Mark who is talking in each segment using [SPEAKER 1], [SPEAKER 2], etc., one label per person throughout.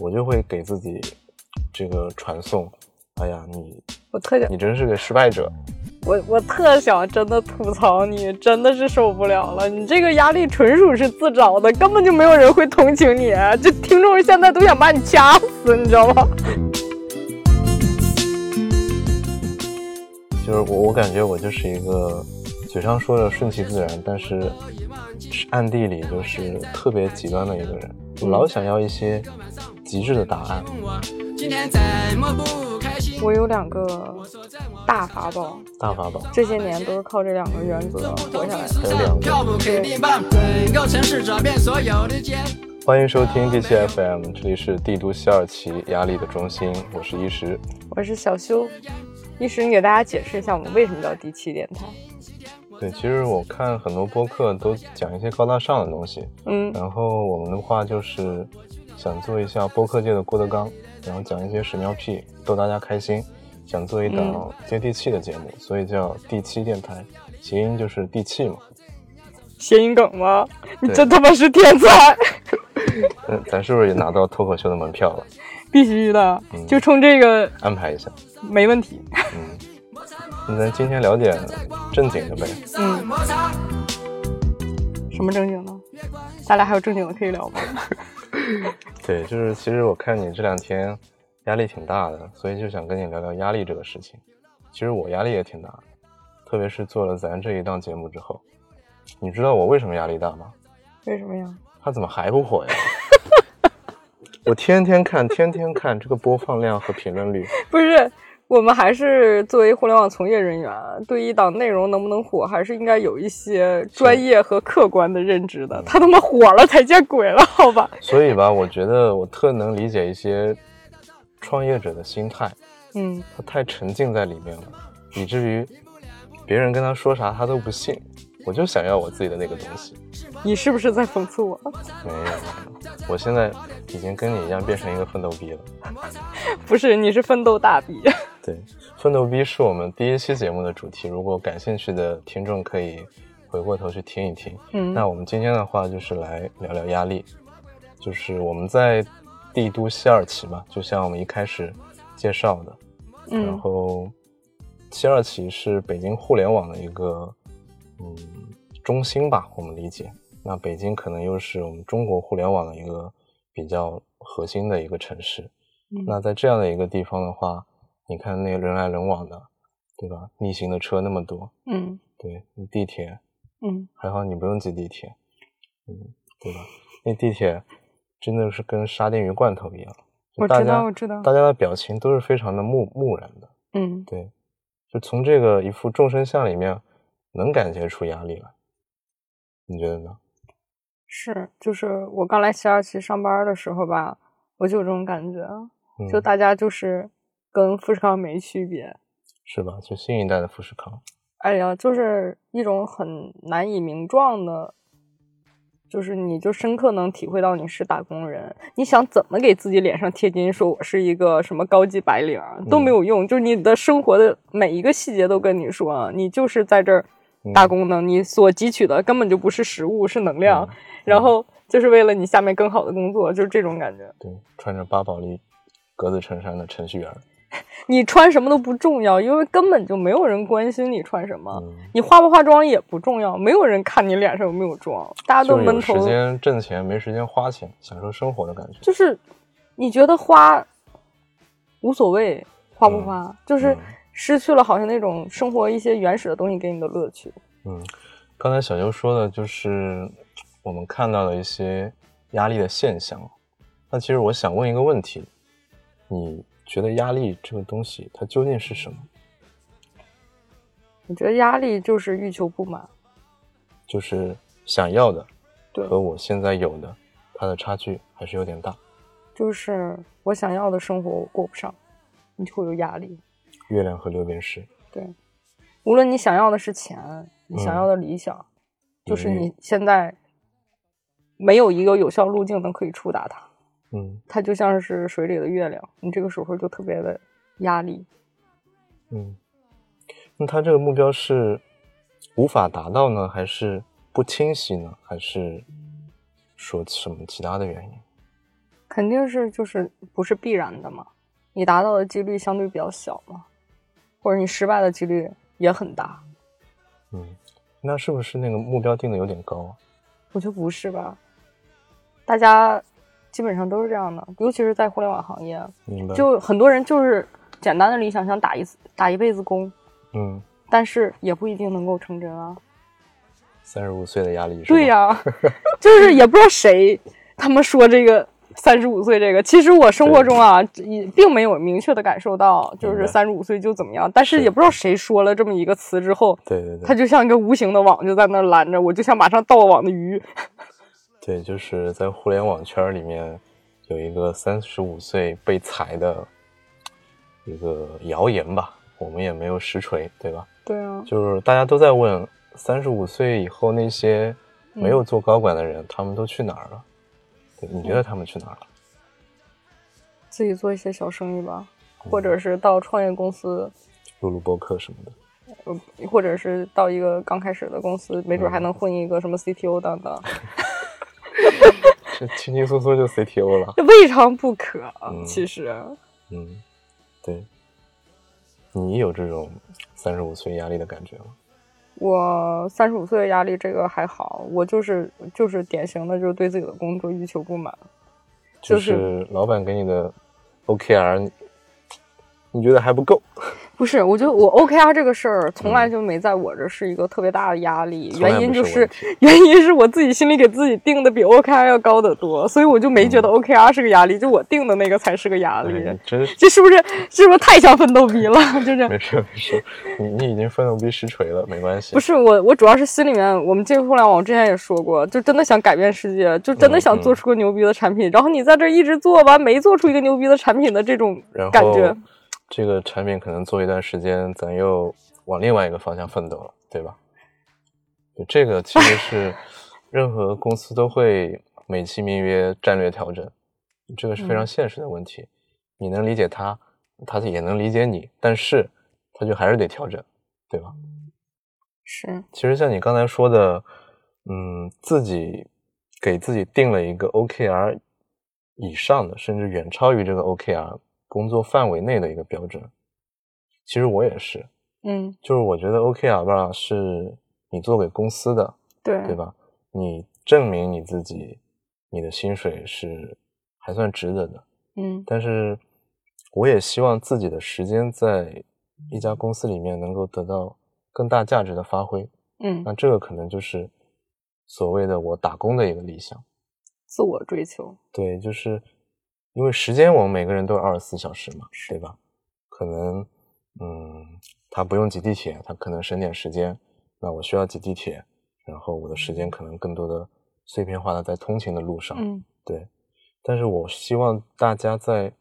[SPEAKER 1] 我就会给自己这个传送，哎呀，你
[SPEAKER 2] 我特想
[SPEAKER 1] 你真是个失败者。
[SPEAKER 2] 我我特想真的吐槽你，真的是受不了了。你这个压力纯属是自找的，根本就没有人会同情你。这听众现在都想把你掐死，你知道吗？
[SPEAKER 1] 就是我，我感觉我就是一个嘴上说着顺其自然，但是暗地里就是特别极端的一个人，我老想要一些极致的答案。
[SPEAKER 2] 我有两个大法宝，
[SPEAKER 1] 大法宝，
[SPEAKER 2] 这些年都是靠这两个原则活下来的。
[SPEAKER 1] 还有两个。欢迎收听 D 七 FM，这里是帝都西二旗压力的中心，我是一石，
[SPEAKER 2] 我是小修。一石，你给大家解释一下我们为什么叫第七电台？
[SPEAKER 1] 对，其实我看很多播客都讲一些高大上的东西，
[SPEAKER 2] 嗯，
[SPEAKER 1] 然后我们的话就是想做一下播客界的郭德纲，然后讲一些屎尿屁，逗大家开心，想做一档接地气的节目，所以叫第七电台，谐音就是地气嘛。
[SPEAKER 2] 谐音梗吗？你真他妈是天才！
[SPEAKER 1] 嗯，咱是不是也拿到脱口秀的门票了？
[SPEAKER 2] 必须的，就冲这个
[SPEAKER 1] 安排一下，
[SPEAKER 2] 没问题。
[SPEAKER 1] 嗯，那咱今天聊点正经的呗。
[SPEAKER 2] 嗯，什么正经的？咱俩还有正经的可以聊吗？
[SPEAKER 1] 对，就是其实我看你这两天压力挺大的，所以就想跟你聊聊压力这个事情。其实我压力也挺大，特别是做了咱这一档节目之后。你知道我为什么压力大吗？
[SPEAKER 2] 为什么呀？
[SPEAKER 1] 他怎么还不火呀？我天天看，天天看这个播放量和评论率。
[SPEAKER 2] 不是，我们还是作为互联网从业人员，对一档内容能不能火，还是应该有一些专业和客观的认知的。他他妈火了才见鬼了，好吧？
[SPEAKER 1] 所以吧，我觉得我特能理解一些创业者的心态。
[SPEAKER 2] 嗯，
[SPEAKER 1] 他太沉浸在里面了，以至于别人跟他说啥他都不信。我就想要我自己的那个东西。
[SPEAKER 2] 你是不是在讽刺我？
[SPEAKER 1] 没有，我现在已经跟你一样变成一个奋斗逼了。
[SPEAKER 2] 不是，你是奋斗大逼。
[SPEAKER 1] 对，奋斗逼是我们第一期节目的主题。如果感兴趣的听众可以回过头去听一听。
[SPEAKER 2] 嗯，
[SPEAKER 1] 那我们今天的话就是来聊聊压力。就是我们在帝都西二旗嘛，就像我们一开始介绍的。
[SPEAKER 2] 嗯。
[SPEAKER 1] 然后，西二旗是北京互联网的一个。嗯，中心吧，我们理解。那北京可能又是我们中国互联网的一个比较核心的一个城市。
[SPEAKER 2] 嗯、
[SPEAKER 1] 那在这样的一个地方的话，你看那人来人往的，对吧？逆行的车那么多，
[SPEAKER 2] 嗯，
[SPEAKER 1] 对，地铁，
[SPEAKER 2] 嗯，
[SPEAKER 1] 还好你不用挤地铁，嗯，对吧？那地铁真的是跟沙丁鱼罐头一样，
[SPEAKER 2] 我知道，我知道，
[SPEAKER 1] 大家的表情都是非常的木木然的，
[SPEAKER 2] 嗯，
[SPEAKER 1] 对，就从这个一副众生相里面。能感觉出压力来，你觉得呢？
[SPEAKER 2] 是，就是我刚来西二旗上班的时候吧，我就有这种感觉，
[SPEAKER 1] 嗯、
[SPEAKER 2] 就大家就是跟富士康没区别，
[SPEAKER 1] 是吧？就新一代的富士康，
[SPEAKER 2] 哎呀，就是一种很难以名状的，就是你就深刻能体会到你是打工人，你想怎么给自己脸上贴金，说我是一个什么高级白领都没有用，就是你的生活的每一个细节都跟你说，你就是在这儿。打工呢，你所汲取的根本就不是食物，是能量，
[SPEAKER 1] 嗯、
[SPEAKER 2] 然后就是为了你下面更好的工作，就是这种感觉。
[SPEAKER 1] 对，穿着巴宝莉格子衬衫的程序员，
[SPEAKER 2] 你穿什么都不重要，因为根本就没有人关心你穿什么，
[SPEAKER 1] 嗯、
[SPEAKER 2] 你化不化妆也不重要，没有人看你脸上有没有妆，大家都闷头。
[SPEAKER 1] 时间挣钱，没时间花钱，享受生活的感觉。
[SPEAKER 2] 就是你觉得花无所谓，花不花，
[SPEAKER 1] 嗯、
[SPEAKER 2] 就是。失去了好像那种生活一些原始的东西给你的乐趣。
[SPEAKER 1] 嗯，刚才小优说的就是我们看到的一些压力的现象。那其实我想问一个问题：你觉得压力这个东西它究竟是什么？
[SPEAKER 2] 我觉得压力就是欲求不满，
[SPEAKER 1] 就是想要的
[SPEAKER 2] 对
[SPEAKER 1] 和我现在有的它的差距还是有点大。
[SPEAKER 2] 就是我想要的生活我过不上，你就会有压力。
[SPEAKER 1] 月亮和六便士，
[SPEAKER 2] 对，无论你想要的是钱，你想要的理想，
[SPEAKER 1] 嗯、
[SPEAKER 2] 就是你现在没有一个有效路径能可以触达它，
[SPEAKER 1] 嗯，
[SPEAKER 2] 它就像是水里的月亮，你这个时候就特别的压力，
[SPEAKER 1] 嗯，那他这个目标是无法达到呢，还是不清晰呢，还是说什么其他的原因？
[SPEAKER 2] 肯定是就是不是必然的嘛，你达到的几率相对比较小嘛，或者你失败的几率也很大。
[SPEAKER 1] 嗯，那是不是那个目标定的有点高啊？
[SPEAKER 2] 我觉得不是吧，大家基本上都是这样的，尤其是在互联网行业，
[SPEAKER 1] 明白？
[SPEAKER 2] 就很多人就是简单的理想想打一次打一辈子工，
[SPEAKER 1] 嗯，
[SPEAKER 2] 但是也不一定能够成真啊。
[SPEAKER 1] 三十五岁的压力是？
[SPEAKER 2] 对呀、就是也不知道谁他们说这个三十五岁这个，其实我生活中啊也并没有明确的感受到，就是三十五岁就怎么样，但是
[SPEAKER 1] 是
[SPEAKER 2] 也不知道谁说了这么一个词之后，
[SPEAKER 1] 对对对，
[SPEAKER 2] 它就像一个无形的网就在那儿拦着我，就像马上到网的鱼。
[SPEAKER 1] 对，就是在互联网圈儿里面有一个三十五岁被裁的一个谣言吧，我们也没有实锤，对吧？
[SPEAKER 2] 对啊，
[SPEAKER 1] 就是大家都在问，三十五岁以后那些没
[SPEAKER 2] 嗯
[SPEAKER 1] 有做高管的人，他们都去哪儿了？对，你觉得他们去哪儿了？
[SPEAKER 2] 自己做一些小生意吧，
[SPEAKER 1] 嗯
[SPEAKER 2] 或者是到创业公司，
[SPEAKER 1] 录录播客什么的。
[SPEAKER 2] 呃，或者是到一个刚开始的公司，没准还
[SPEAKER 1] 嗯
[SPEAKER 2] 能混一个什么 CTO 等等，
[SPEAKER 1] 这轻轻松松就 CTO 了。
[SPEAKER 2] 这未尝不可。
[SPEAKER 1] 嗯
[SPEAKER 2] 其实，
[SPEAKER 1] 嗯，对。你有这种三十五岁压力的感觉吗？
[SPEAKER 2] 我三十五岁的压力这个还好，我就是就是典型的就是对自己的工作欲求不满。
[SPEAKER 1] 就
[SPEAKER 2] 就是
[SPEAKER 1] 是老板给你的 OKR，你你觉得还不够？
[SPEAKER 2] 不是，我觉得我 OKR 这个事儿从来就没在我这是一个特别大的压力，原因就是是 原因是我自己心里给自己定的比 OKR 要高得多，所以我就没觉得 OKR 是个压力，就我定的那个才是个压力。
[SPEAKER 1] 哎你真是
[SPEAKER 2] 这是不是是不是太像奋斗逼了？就是
[SPEAKER 1] 没事没事，你你已经奋斗逼实锤了，没关系。
[SPEAKER 2] 不是我，我主要是心里面，我们进入互联网，之前也说过，就真的想改变世界，就真的想
[SPEAKER 1] 嗯
[SPEAKER 2] 做出个牛逼的产品。然后你在这儿一直做完，没做出一个牛逼的产品的这种
[SPEAKER 1] 然后
[SPEAKER 2] 感觉，
[SPEAKER 1] 这个产品可能做一段时间，咱又往另外一个方向奋斗了，对吧？就，这个其实是 任何公司都会美其名曰战略调整，这个是非常
[SPEAKER 2] 嗯
[SPEAKER 1] 现实的问题。你能理解他，他也能理解你，但是他就还是得调整，对吧？
[SPEAKER 2] 是
[SPEAKER 1] 其实像你刚才说的，嗯，自己给自己定了一个 OKR 以上的，甚至远超于这个 OKR 工作范围内的一个标准。其实我也是，
[SPEAKER 2] 嗯，
[SPEAKER 1] 就是我觉得 OKR 吧，是你做给公司的，
[SPEAKER 2] 对
[SPEAKER 1] 对？吧？你证明你自己，你的薪水是还算值得的。
[SPEAKER 2] 嗯
[SPEAKER 1] 但是我也希望自己的时间在一家公司里面能够得到更大价值的发挥。
[SPEAKER 2] 嗯，
[SPEAKER 1] 那这个可能就是所谓的我打工的一个理想。
[SPEAKER 2] 自我追求，
[SPEAKER 1] 对，就是因为时间我们每个人都有二十四小时嘛，对吧？可能嗯，他不用挤地铁，他可能省点时间。那我需要挤地铁，然后我的时间可能更多的碎片化的在通勤的路上。
[SPEAKER 2] 嗯
[SPEAKER 1] 对，但是我希望大家在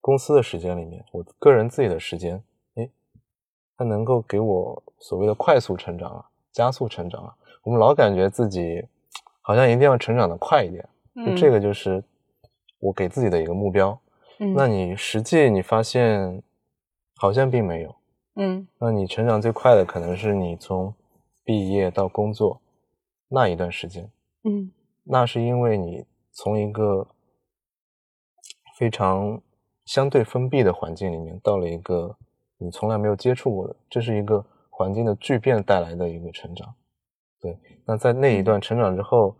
[SPEAKER 1] 公司的时间里面，我个人自己的时间，诶，它能够给我所谓的快速成长啊，加速成长啊。我们老感觉自己好像一定要成长的快一点，就
[SPEAKER 2] 嗯，
[SPEAKER 1] 这个就是我给自己的一个目标。
[SPEAKER 2] 嗯，
[SPEAKER 1] 那你实际你发现好像并没有，
[SPEAKER 2] 嗯
[SPEAKER 1] 那你成长最快的可能是你从毕业到工作那一段时间。
[SPEAKER 2] 嗯
[SPEAKER 1] 那是因为你从一个非常相对封闭的环境里面，到了一个你从来没有接触过的，这是一个环境的巨变带来的一个成长。对，那在那一段成长之后，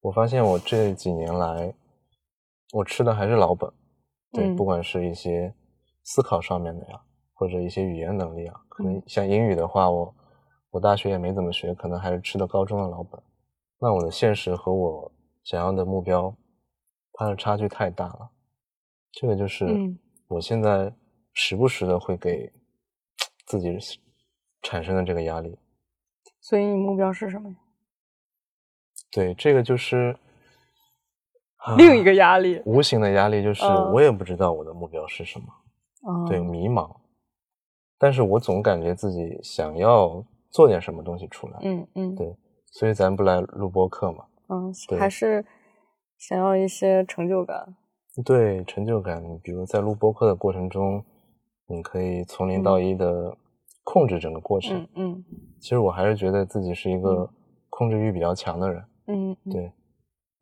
[SPEAKER 1] 我发现我这几年来，我吃的还是老本。对，
[SPEAKER 2] 嗯
[SPEAKER 1] 不管是一些思考上面的呀，或者一些语言能力啊，可能
[SPEAKER 2] 嗯
[SPEAKER 1] 像英语的话，我我大学也没怎么学，可能还是吃的高中的老本。那我的现实和我想要的目标，它的差距太大了。这个就是
[SPEAKER 2] 嗯
[SPEAKER 1] 我现在时不时的会给自己产生的这个压力。
[SPEAKER 2] 所以你目标是什么呀？
[SPEAKER 1] 对，这个就是、啊
[SPEAKER 2] 另一个压力，
[SPEAKER 1] 无形的压力，就是
[SPEAKER 2] 嗯。
[SPEAKER 1] 我也不知道我的目标是什么。
[SPEAKER 2] 嗯
[SPEAKER 1] 对，迷茫。但是我总感觉自己想要做点什么东西出来，
[SPEAKER 2] 嗯嗯。
[SPEAKER 1] 对，所以咱不来录播课嘛？
[SPEAKER 2] 嗯，
[SPEAKER 1] 对。
[SPEAKER 2] 还是想要一些成就感，
[SPEAKER 1] 对，成就感，比如在录播课的过程中，你可以从零到一的控制整个过程。
[SPEAKER 2] 嗯嗯。
[SPEAKER 1] 其实我还是觉得自己是一个控制欲比较强的人，
[SPEAKER 2] 嗯，嗯，
[SPEAKER 1] 对。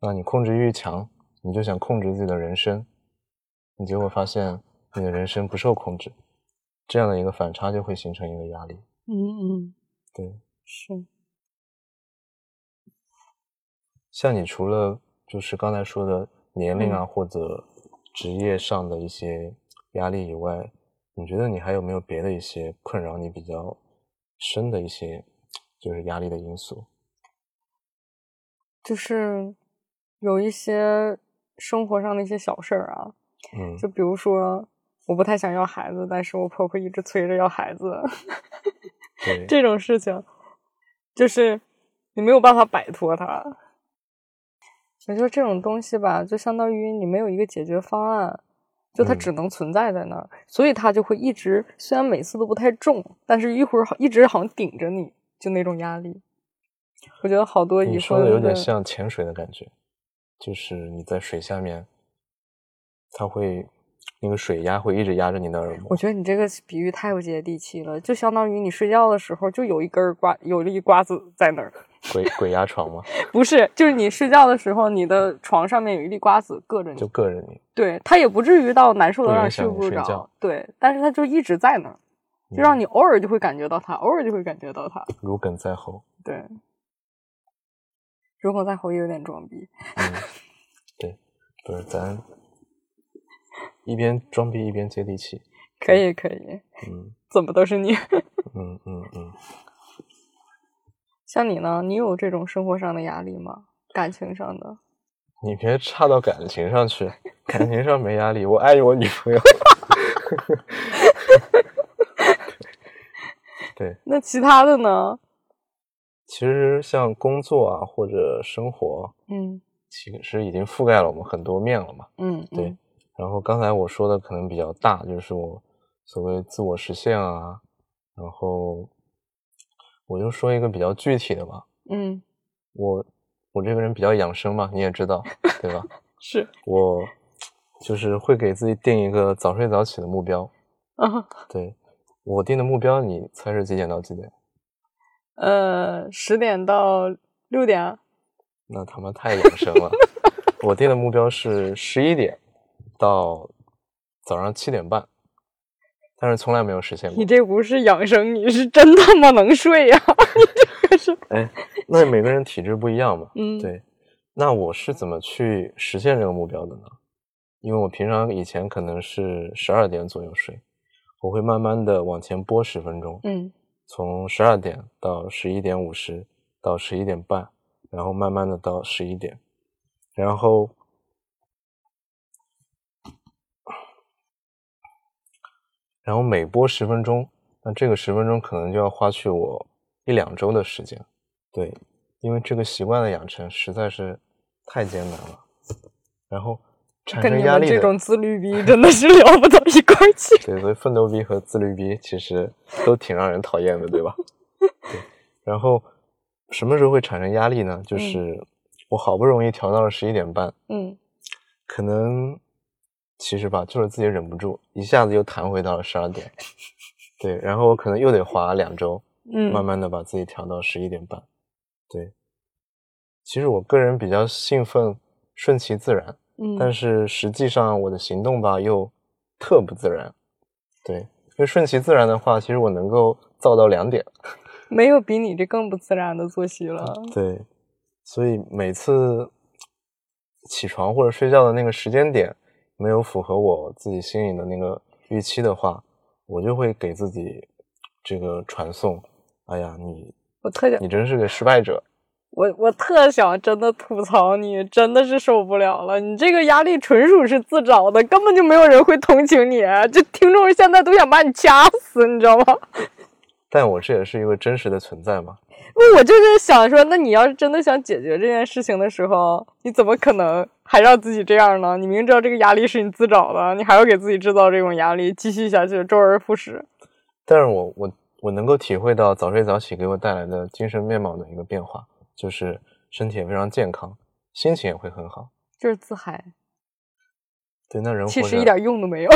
[SPEAKER 1] 那你控制欲强，你就想控制自己的人生，你结果发现你的人生不受控制，这样的一个反差就会形成一个压力。
[SPEAKER 2] 嗯嗯，
[SPEAKER 1] 对，
[SPEAKER 2] 是。
[SPEAKER 1] 像你除了就是刚才说的年龄啊或者职业上的一些压力以外，你觉得你还有没有别的一些困扰你比较深的一些就是压力的因素？
[SPEAKER 2] 就是有一些生活上的一些小事儿啊，
[SPEAKER 1] 嗯，
[SPEAKER 2] 就比如说我不太想要孩子，但是我婆婆一直催着要孩子，
[SPEAKER 1] 对，
[SPEAKER 2] 这种事情就是你没有办法摆脱它。我觉得这种东西吧，就相当于你没有一个解决方案，就它
[SPEAKER 1] 嗯。
[SPEAKER 2] 只能存在在那儿，所以它就会一直，虽然每次都不太重，但是一会儿好一直好像顶着你，就那种压力。我觉得好多已
[SPEAKER 1] 你说的有点像潜水的感觉，就是你在水下面，它会那个水压会一直压着你的耳膜
[SPEAKER 2] 我。觉得你这个比喻太不接地气了，就相当于你睡觉的时候就有一根儿瓜，有一瓜子在那儿，
[SPEAKER 1] 鬼鬼压床吗？
[SPEAKER 2] 不是，就是你睡觉的时候，你的床上面有一粒瓜子硌着你
[SPEAKER 1] 就，硌着你。
[SPEAKER 2] 对，它也不至于到难受的让睡不着
[SPEAKER 1] 觉，
[SPEAKER 2] 对，但是它就一直在那儿，就让你偶尔就会感觉到它，偶尔就会感觉到它，
[SPEAKER 1] 如鲠在喉。
[SPEAKER 2] 对。如果再回有点装逼，
[SPEAKER 1] 嗯，对，不是咱一边装逼一边接地气。
[SPEAKER 2] 可以可以，
[SPEAKER 1] 嗯
[SPEAKER 2] 怎么都是你。
[SPEAKER 1] 嗯 嗯嗯，
[SPEAKER 2] 像你呢，你有这种生活上的压力吗？感情上的？
[SPEAKER 1] 你别差到感情上去，感情上没压力，我爱我女朋友。对，
[SPEAKER 2] 那其他的呢？
[SPEAKER 1] 其实像工作啊或者生活，
[SPEAKER 2] 嗯
[SPEAKER 1] 其实已经覆盖了我们很多面了嘛。
[SPEAKER 2] 嗯，
[SPEAKER 1] 对
[SPEAKER 2] 嗯
[SPEAKER 1] 然后刚才我说的可能比较大，就是我所谓自我实现啊，然后我就说一个比较具体的吧。
[SPEAKER 2] 嗯，
[SPEAKER 1] 我我这个人比较养生嘛，你也知道，对吧？
[SPEAKER 2] 是
[SPEAKER 1] 我就是会给自己定一个早睡早起的目标。
[SPEAKER 2] 啊，
[SPEAKER 1] 对我定的目标，你猜是几点到几点？
[SPEAKER 2] 呃，十点到六点，啊
[SPEAKER 1] 那他妈太养生了。我定的目标是十一点到早上七点半，但是从来没有实现过
[SPEAKER 2] 你。这不是养生，你是真他妈能睡呀、你这个是，
[SPEAKER 1] 哎，那每个人体质不一样嘛。
[SPEAKER 2] 嗯，，
[SPEAKER 1] 对，那我是怎么去实现这个目标的呢？因为我平常以前可能是十二点左右睡，我会慢慢的往前拨十分钟，
[SPEAKER 2] 嗯
[SPEAKER 1] 从十二点到十一点五十到十一点半，然后慢慢的到十一点，然后然后每播十分钟，那这个十分钟可能就要花去我一两周的时间，对，因为这个习惯的养成实在是太艰难了，然后
[SPEAKER 2] 跟你
[SPEAKER 1] 生压力
[SPEAKER 2] 这种自律逼真的是聊不到一块儿去。
[SPEAKER 1] 对，所以奋斗逼和自律逼其实都挺让人讨厌的，对吧？对。然后什么时候会产生压力呢？就是我好不容易调到了十一点半，
[SPEAKER 2] 嗯
[SPEAKER 1] 可能其实吧，就是自己忍不住，一下子又弹回到了十二点。对，然后我可能又得花两周，
[SPEAKER 2] 嗯，
[SPEAKER 1] 慢慢的把自己调到十一点半。对，其实我个人比较兴奋，顺其自然。
[SPEAKER 2] 嗯，
[SPEAKER 1] 但是实际上我的行动吧又特不自然，对，因为顺其自然的话，其实我能够造到两点，
[SPEAKER 2] 没有比你这更不自然的作息了。
[SPEAKER 1] 对，所以每次起床或者睡觉的那个时间点没有符合我自己心里的那个预期的话，我就会给自己这个传送，哎呀，你
[SPEAKER 2] 我特想
[SPEAKER 1] 你真是个失败者，
[SPEAKER 2] 我我特想真的吐槽你，真的是受不了了。你这个压力纯属是自找的，根本就没有人会同情你。这听众现在都想把你掐死，你知道吗？
[SPEAKER 1] 但我这也是一个真实的存在嘛，那
[SPEAKER 2] 我就是想说，那你要是真的想解决这件事情的时候，你怎么可能还让自己这样呢？你明知道这个压力是你自找的，你还要给自己制造这种压力，继续下去，周而复始。
[SPEAKER 1] 但是我我我能够体会到早睡早起给我带来的精神面貌的一个变化，就是身体也非常健康，心情也会很好。
[SPEAKER 2] 就是自嗨，
[SPEAKER 1] 对，那人活着，
[SPEAKER 2] 其实一点用都没有。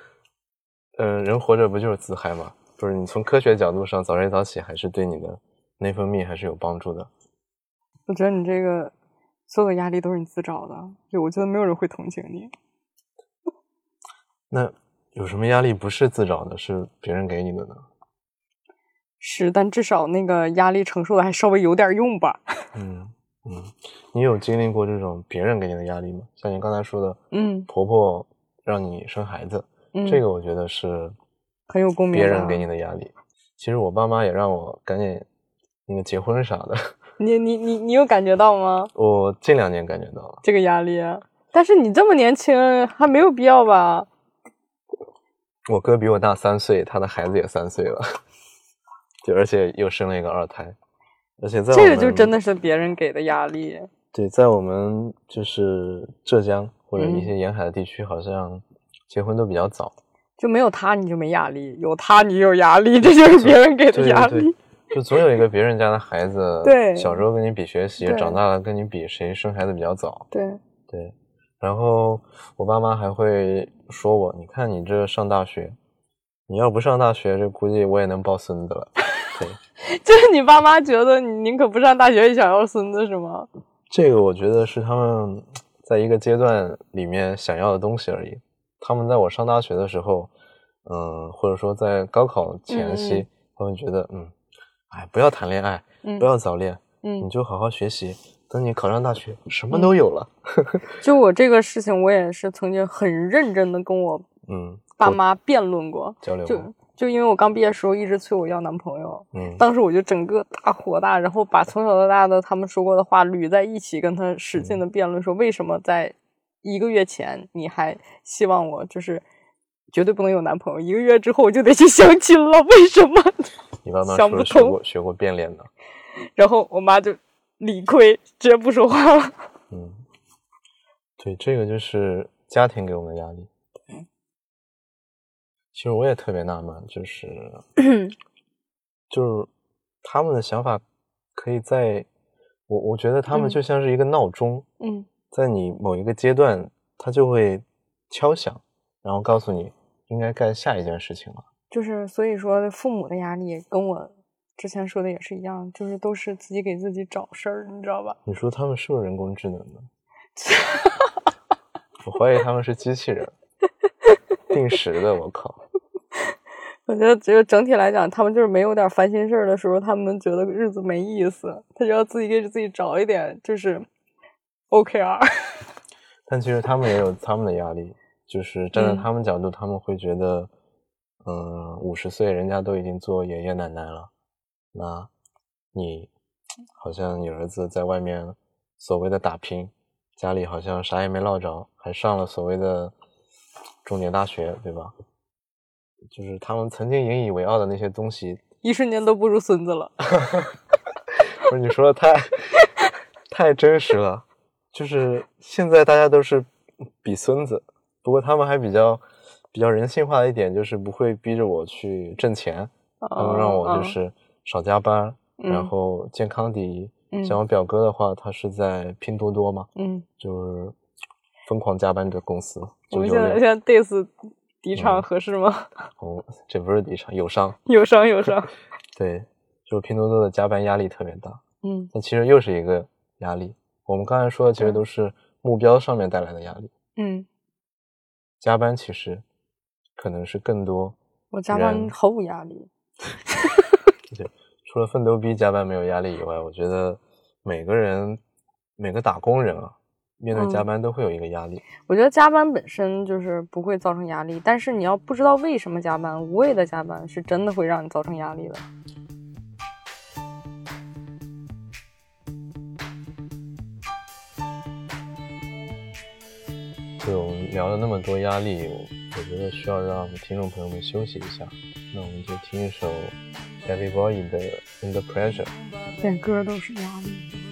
[SPEAKER 1] 呃，人活着不就是自嗨吗？不是，你从科学角度上，早睡早起还是对你的内分泌还是有帮助的。
[SPEAKER 2] 我觉得你这个所有的压力都是你自找的，就我觉得没有人会同情你。
[SPEAKER 1] 那有什么压力不是自找的，是别人给你的呢？
[SPEAKER 2] 是，但至少那个压力承受的还稍微有点用吧。
[SPEAKER 1] 嗯嗯，你有经历过这种别人给你的压力吗？像你刚才说的，
[SPEAKER 2] 嗯
[SPEAKER 1] 婆婆让你生孩子，
[SPEAKER 2] 嗯，
[SPEAKER 1] 这个我觉得是
[SPEAKER 2] 很有共鸣
[SPEAKER 1] 别人给你的压力。其实我爸妈也让我赶紧那个结婚啥的，
[SPEAKER 2] 你你你你有感觉到吗？
[SPEAKER 1] 我近两年感觉到了。
[SPEAKER 2] 这个压力？但是你这么年轻，还没有必要吧？
[SPEAKER 1] 我哥比我大三岁，他的孩子也三岁了，就而且又生了一个二胎，而且在我
[SPEAKER 2] 这个就真的是别人给的压力。
[SPEAKER 1] 对，在我们就是浙江或者一
[SPEAKER 2] 嗯
[SPEAKER 1] 些沿海的地区，好像结婚都比较早。
[SPEAKER 2] 就没有他你就没压力，有他你有压力，这就是别人给的
[SPEAKER 1] 对
[SPEAKER 2] 压
[SPEAKER 1] 对
[SPEAKER 2] 力。
[SPEAKER 1] 对，就总有一个别人家的孩子，
[SPEAKER 2] 对
[SPEAKER 1] 小时候跟你比学习，长大了跟你比谁生孩子比较早。
[SPEAKER 2] 对，
[SPEAKER 1] 对，然后我爸妈还会说我，你看你这上大学，你要不上大学，这估计我也能抱孙子了。对，
[SPEAKER 2] 就是你爸妈觉得你宁可不上大学也想要孙子是吗？
[SPEAKER 1] 这个我觉得是他们在一个阶段里面想要的东西而已。他们在我上大学的时候，嗯，或者说在高考前夕，他们觉得，嗯，哎，不要谈恋爱，
[SPEAKER 2] 嗯
[SPEAKER 1] 不要早恋，你
[SPEAKER 2] 嗯，
[SPEAKER 1] 就好好学习。等你考上大学，什么都有了。
[SPEAKER 2] 就我这个事情，我也是曾经很认真的跟我
[SPEAKER 1] 嗯，
[SPEAKER 2] 爸妈辩论过，就
[SPEAKER 1] 交流过，
[SPEAKER 2] 就因为我刚毕业的时候一直催我要男朋友，
[SPEAKER 1] 嗯
[SPEAKER 2] 当时我就整个大火大，然后把从小到大的他们说过的话捋在一起，跟他使劲的辩论，说为什么在一个月前你还希望我就是绝对不能有男朋友，一个月之后我就得去相亲了，为什么？
[SPEAKER 1] 你爸妈
[SPEAKER 2] 想不通
[SPEAKER 1] 过学过变脸的？
[SPEAKER 2] 然后我妈就理亏，直接不说话了。
[SPEAKER 1] 嗯，对，这个就是家庭给我们的压力。其实我也特别纳闷，就是 就是他们的想法可以在我我觉得他们
[SPEAKER 2] 嗯
[SPEAKER 1] 就像是一个闹钟，
[SPEAKER 2] 嗯
[SPEAKER 1] 在你某一个阶段，它就会敲响，然后告诉你应该干下一件事情了。
[SPEAKER 2] 就是所以说，父母的压力跟我之前说的也是一样，就是都是自己给自己找事儿，你知道吧？
[SPEAKER 1] 你说他们是不是人工智能呢？我怀疑他们是机器人，定时的。我靠！
[SPEAKER 2] 我觉得这个整体来讲，他们就是没有点烦心事儿的时候，他们觉得日子没意思，他就要自己给自己找一点就是 OKR。
[SPEAKER 1] 但其实他们也有他们的压力，就是站在
[SPEAKER 2] 嗯
[SPEAKER 1] 他们角度，他们会觉得，嗯，五十岁人家都已经做爷爷奶奶了，那你好像你儿子在外面所谓的打拼，家里好像啥也没落着，还上了所谓的重点大学，对吧？就是他们曾经引以为傲的那些东西，
[SPEAKER 2] 一瞬间都不如孙子了。
[SPEAKER 1] 不是你说的太太真实了，就是现在大家都是比孙子，不过他们还比较比较人性化的一点，就是不会逼着我去挣钱，他们让我就
[SPEAKER 2] 嗯
[SPEAKER 1] 是少加班，然
[SPEAKER 2] 嗯
[SPEAKER 1] 后健康第一。
[SPEAKER 2] 嗯
[SPEAKER 1] 像我表哥的话，他是在拼多多嘛，
[SPEAKER 2] 嗯，
[SPEAKER 1] 就是疯狂加班的公司，
[SPEAKER 2] 我。们现在现在 diss 敌场
[SPEAKER 1] 嗯
[SPEAKER 2] 合适吗？
[SPEAKER 1] 哦，这不是底商友商，
[SPEAKER 2] 有伤有伤。
[SPEAKER 1] 对，就是拼多多的加班压力特别大。
[SPEAKER 2] 嗯
[SPEAKER 1] 那其实又是一个压力。我们刚才说的其实
[SPEAKER 2] 嗯
[SPEAKER 1] 都是目标上面带来的压力，
[SPEAKER 2] 嗯，
[SPEAKER 1] 加班其实可能是更多。
[SPEAKER 2] 我加班毫无压力。
[SPEAKER 1] 对除了奋斗逼加班没有压力以外，我觉得每个人每个打工人啊，面对加
[SPEAKER 2] 嗯
[SPEAKER 1] 班都会有一个压力。
[SPEAKER 2] 我觉得加班本身就是不会造成压力，但是你要不知道为什么加班，无谓的加班是真的会让你造成压力的。
[SPEAKER 1] 就我们聊了那么多压力，我我觉得需要让听众朋友们休息一下。那我们就听一首 David Bowie 的《Under Pressure》。
[SPEAKER 2] 点歌都是压力。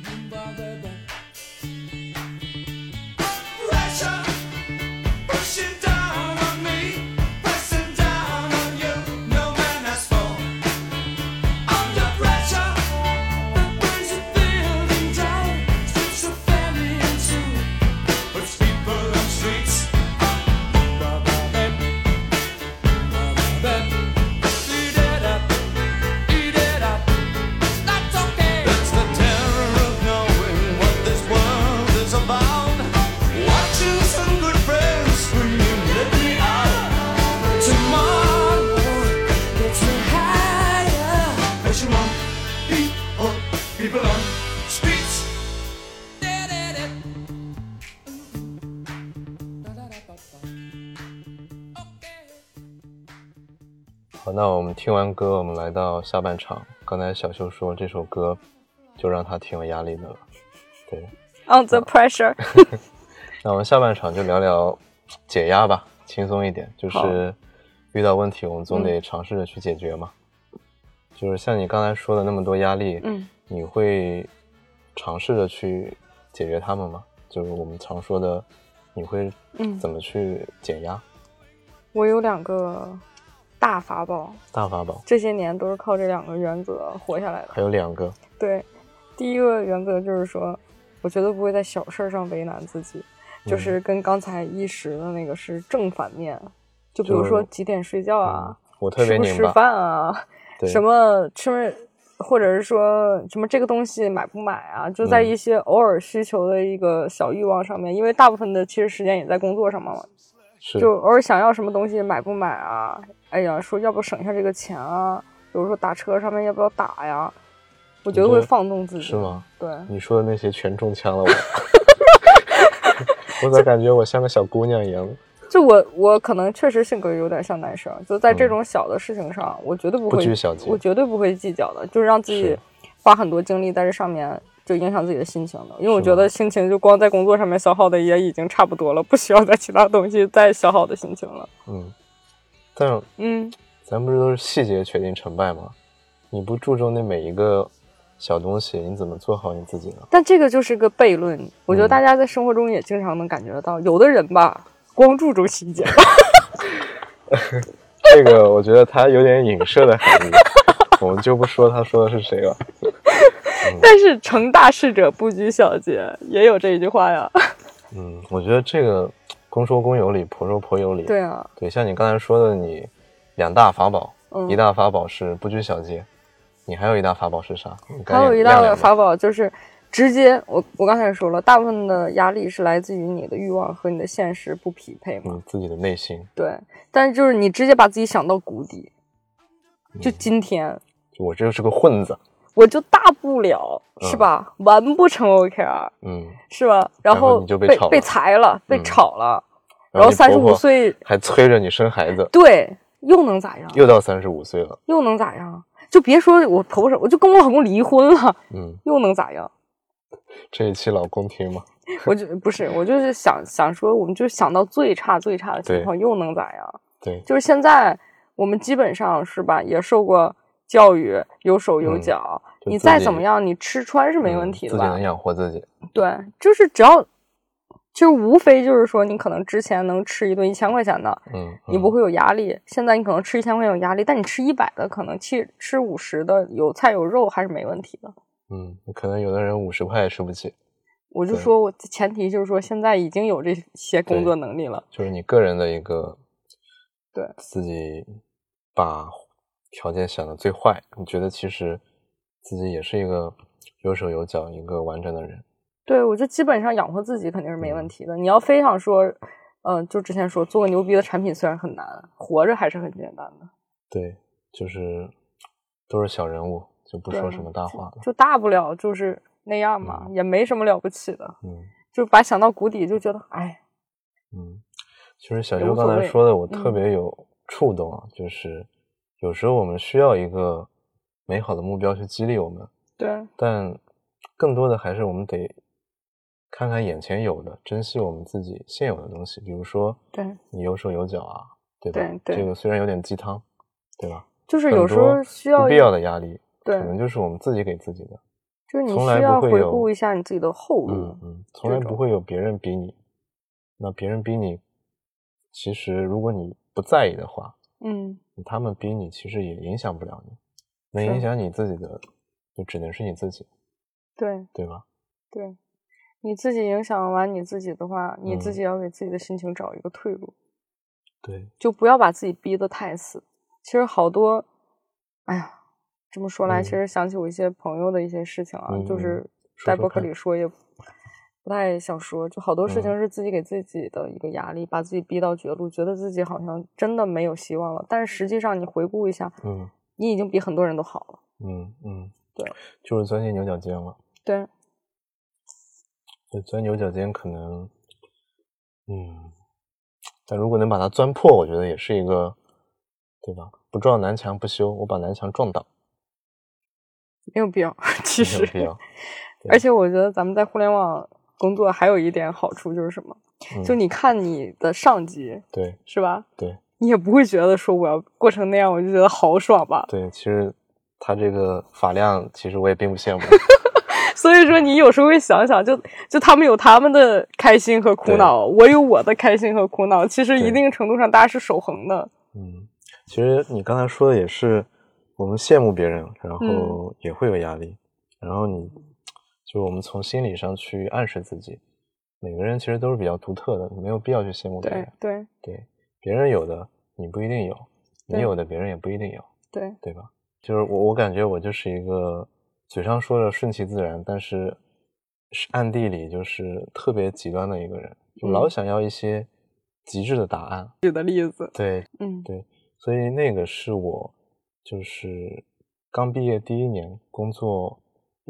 [SPEAKER 1] 听完歌，我们来到下半场。刚才小秀说这首歌就让他挺有压力的了，对。
[SPEAKER 2] On the pressure，
[SPEAKER 1] 那我们下半场就聊聊解压吧，轻松一点。就是遇到问题，我们总
[SPEAKER 2] 嗯
[SPEAKER 1] 得尝试着去解决嘛。就是像你刚才说的那么多压力，
[SPEAKER 2] 嗯，
[SPEAKER 1] 你会尝试着去解决他们吗？就是我们常说的，你会
[SPEAKER 2] 嗯
[SPEAKER 1] 怎么去减压？
[SPEAKER 2] 我有两个大法宝，
[SPEAKER 1] 大法宝
[SPEAKER 2] 这些年都是靠这两个原则活下来的。
[SPEAKER 1] 还有两个，
[SPEAKER 2] 对，第一个原则就是说，我绝对不会在小事儿上为难自己，就是
[SPEAKER 1] 嗯
[SPEAKER 2] 跟刚才一时的那个是正反面。就比如说几点睡觉啊
[SPEAKER 1] 嗯，，我特别
[SPEAKER 2] 吃不，吃饭啊，什么吃，或者是说什么这个东西买不买啊，就在
[SPEAKER 1] 嗯
[SPEAKER 2] 一些偶尔需求的一个小欲望上面，因为大部分的其实时间也在工作上嘛，就偶尔想要什么东西买不买啊？哎呀，说要不省下这个钱啊？比如说打车上面要不要打呀？我觉得会放纵自己。
[SPEAKER 1] 是吗？
[SPEAKER 2] 对，
[SPEAKER 1] 你说的那些全中枪了我，我咋感觉我像个小姑娘一样？
[SPEAKER 2] 就我我可能确实性格有点像男生，就在这种小的事情上，我绝对不会
[SPEAKER 1] 拘小节
[SPEAKER 2] 我绝对不会计较的，就是让自己花很多精力在这上面，就影响自己的心情的。因为我觉得心情就光在工作上面消耗的也已经差不多了，不需要在其他东西再消耗的心情了。
[SPEAKER 1] 嗯，但
[SPEAKER 2] 嗯，
[SPEAKER 1] 咱不是都是细节决定成败吗？你不注重那每一个小东西，你怎么做好你自己呢？
[SPEAKER 2] 但这个就是个悖论，我觉得
[SPEAKER 1] 嗯
[SPEAKER 2] 大家在生活中也经常能感觉得到，有的人吧，光注重细节，
[SPEAKER 1] 这个我觉得他有点影射的含义，我们就不说他说的是谁了。
[SPEAKER 2] 但是成大事者不拘小节，也有这一句话呀。
[SPEAKER 1] 嗯，我觉得这个公说公有理，婆说婆有理。
[SPEAKER 2] 对啊，
[SPEAKER 1] 对，像你刚才说的，你两大法宝，
[SPEAKER 2] 嗯
[SPEAKER 1] 一大法宝是不拘小节，你还有一大法宝是啥？
[SPEAKER 2] 还有一大法宝就是直接，我我刚才也说了，大部分的压力是来自于你的欲望和你的现实不匹配嘛。
[SPEAKER 1] 你自己的内心，
[SPEAKER 2] 对，但是就是你直接把自己想到谷底，就
[SPEAKER 1] 嗯
[SPEAKER 2] 今天
[SPEAKER 1] 就我这就是个混子。
[SPEAKER 2] 我就大不了，是
[SPEAKER 1] 嗯
[SPEAKER 2] 吧？完不成 OKR，
[SPEAKER 1] 嗯，
[SPEAKER 2] 是吧？然
[SPEAKER 1] 然后你就被
[SPEAKER 2] 被裁了，被
[SPEAKER 1] 嗯
[SPEAKER 2] 炒了，
[SPEAKER 1] 然
[SPEAKER 2] 然后三十五岁，
[SPEAKER 1] 还催着你生孩子，
[SPEAKER 2] 对，又能咋样？
[SPEAKER 1] 又到三十五岁了。
[SPEAKER 2] 又能咋样？就别说我婆婆，我就跟我老公离婚了，
[SPEAKER 1] 嗯，
[SPEAKER 2] 又能咋样？
[SPEAKER 1] 这一期老公听吗？
[SPEAKER 2] 我就不是，我就是想想说，我们就想到最差最差的情况，又能咋样？
[SPEAKER 1] 对，
[SPEAKER 2] 就是现在我们基本上是吧，也受过教育，有手有
[SPEAKER 1] 嗯
[SPEAKER 2] 脚，你再怎么样，你吃穿是没问
[SPEAKER 1] 嗯
[SPEAKER 2] 题的吧？
[SPEAKER 1] 自己能养活自己。
[SPEAKER 2] 对，就是只要，就是无非就是说，你可能之前能吃一顿一千块钱的，
[SPEAKER 1] 嗯，嗯
[SPEAKER 2] 你不会有压力。现在你可能吃一千块钱有压力，但你吃一百的，可能吃吃五十的有菜有肉还是没问题的。
[SPEAKER 1] 嗯，可能有的人五十块也吃不起，
[SPEAKER 2] 我就说我前提就是说，现在已经有这些工作能力了。
[SPEAKER 1] 就是你个人的一个，
[SPEAKER 2] 对
[SPEAKER 1] 自己把条件想的最坏，你觉得其实自己也是一个有手有脚、一个完整的人。
[SPEAKER 2] 对，我就基本上养活自己肯定是没问
[SPEAKER 1] 嗯
[SPEAKER 2] 题的。你要非想说，嗯、就之前说做个牛逼的产品虽然很难，活着还是很简单的。
[SPEAKER 1] 对，就是都是小人物，就不说什么大话了。
[SPEAKER 2] 就大不了就是那样嘛，
[SPEAKER 1] 嗯
[SPEAKER 2] 也没什么了不起的。
[SPEAKER 1] 嗯
[SPEAKER 2] 就把想到谷底，就觉得哎，
[SPEAKER 1] 嗯，其实小
[SPEAKER 2] 也
[SPEAKER 1] 修刚才说的，我特
[SPEAKER 2] 嗯
[SPEAKER 1] 别有触动啊，就是有时候我们需要一个美好的目标去激励我们，
[SPEAKER 2] 对
[SPEAKER 1] 但更多的还是我们得看看眼前有的，珍惜我们自己现有的东西。比如说，
[SPEAKER 2] 对，
[SPEAKER 1] 你有手有脚啊，对吧？
[SPEAKER 2] 对对
[SPEAKER 1] 这个虽然有点鸡汤，对吧？
[SPEAKER 2] 就是有时候需要
[SPEAKER 1] 不必要的压力，
[SPEAKER 2] 对
[SPEAKER 1] 可能就是我们自己给自己的。
[SPEAKER 2] 就是你需要回顾一下你自己的后路。
[SPEAKER 1] 嗯嗯，从来不会有别人逼你。那别人逼你，其实如果你不在意的话，
[SPEAKER 2] 嗯，
[SPEAKER 1] 他们逼你其实也影响不了你，能影。响你自己的，就只能是你自己，
[SPEAKER 2] 对。
[SPEAKER 1] 对吧？
[SPEAKER 2] 对，你自己影响完你自己的话，你自
[SPEAKER 1] 嗯。
[SPEAKER 2] 己要给自己的心情找一个退路，
[SPEAKER 1] 对，
[SPEAKER 2] 就不要把自己逼得太死。其实好多，哎呀，这么说来，
[SPEAKER 1] 嗯。
[SPEAKER 2] 其实想起我一些朋友的一些事情啊，就是在博客里说也不太想说，就好多事情
[SPEAKER 1] 嗯
[SPEAKER 2] 是自己给自己的一个压力，把自己逼到绝路，觉得自己好像真的没有希望了。但是实际上你回顾一下，
[SPEAKER 1] 嗯
[SPEAKER 2] 你已经比很多人都好了。
[SPEAKER 1] 嗯嗯，
[SPEAKER 2] 对，
[SPEAKER 1] 就是钻进牛角尖了。
[SPEAKER 2] 对，
[SPEAKER 1] 对，钻牛角尖可能，嗯，但如果能把它钻破，我觉得也是一个，对吧？不撞南墙不修，我把南墙撞倒，
[SPEAKER 2] 没有必要，其实
[SPEAKER 1] 没有必要。
[SPEAKER 2] 而且我觉得咱们在互联网工作还有一点好处就是什么？
[SPEAKER 1] 嗯
[SPEAKER 2] 就你看你的上级
[SPEAKER 1] 对
[SPEAKER 2] 是吧？
[SPEAKER 1] 对
[SPEAKER 2] 你也不会觉得说我要过成那样，我就觉得好爽吧。
[SPEAKER 1] 对，其实他这个发量，其实我也并不羡慕。
[SPEAKER 2] 所以说你有时候会想想，就就他们有他们的开心和苦恼，我有我的开心和苦恼。其实一定程度上大家是守恒的。
[SPEAKER 1] 嗯，其实你刚才说的也是，我们羡慕别人，然
[SPEAKER 2] 嗯
[SPEAKER 1] 后也会有压力，然后你就是我们从心理上去暗示自己，每个人其实都是比较独特的，你没有必要去羡慕别人。
[SPEAKER 2] 对
[SPEAKER 1] 对，别人有的你不一定有，你有的别人也不一定有，
[SPEAKER 2] 对，
[SPEAKER 1] 对吧？就是我我感觉我就是一个嘴上说着顺其自然，但是是暗地里就是特别极端的一个人，就老
[SPEAKER 2] 嗯
[SPEAKER 1] 想要一些极致的答案。
[SPEAKER 2] 举的例子，
[SPEAKER 1] 对，
[SPEAKER 2] 嗯
[SPEAKER 1] 对，所以那个是我就是刚毕业第一年工作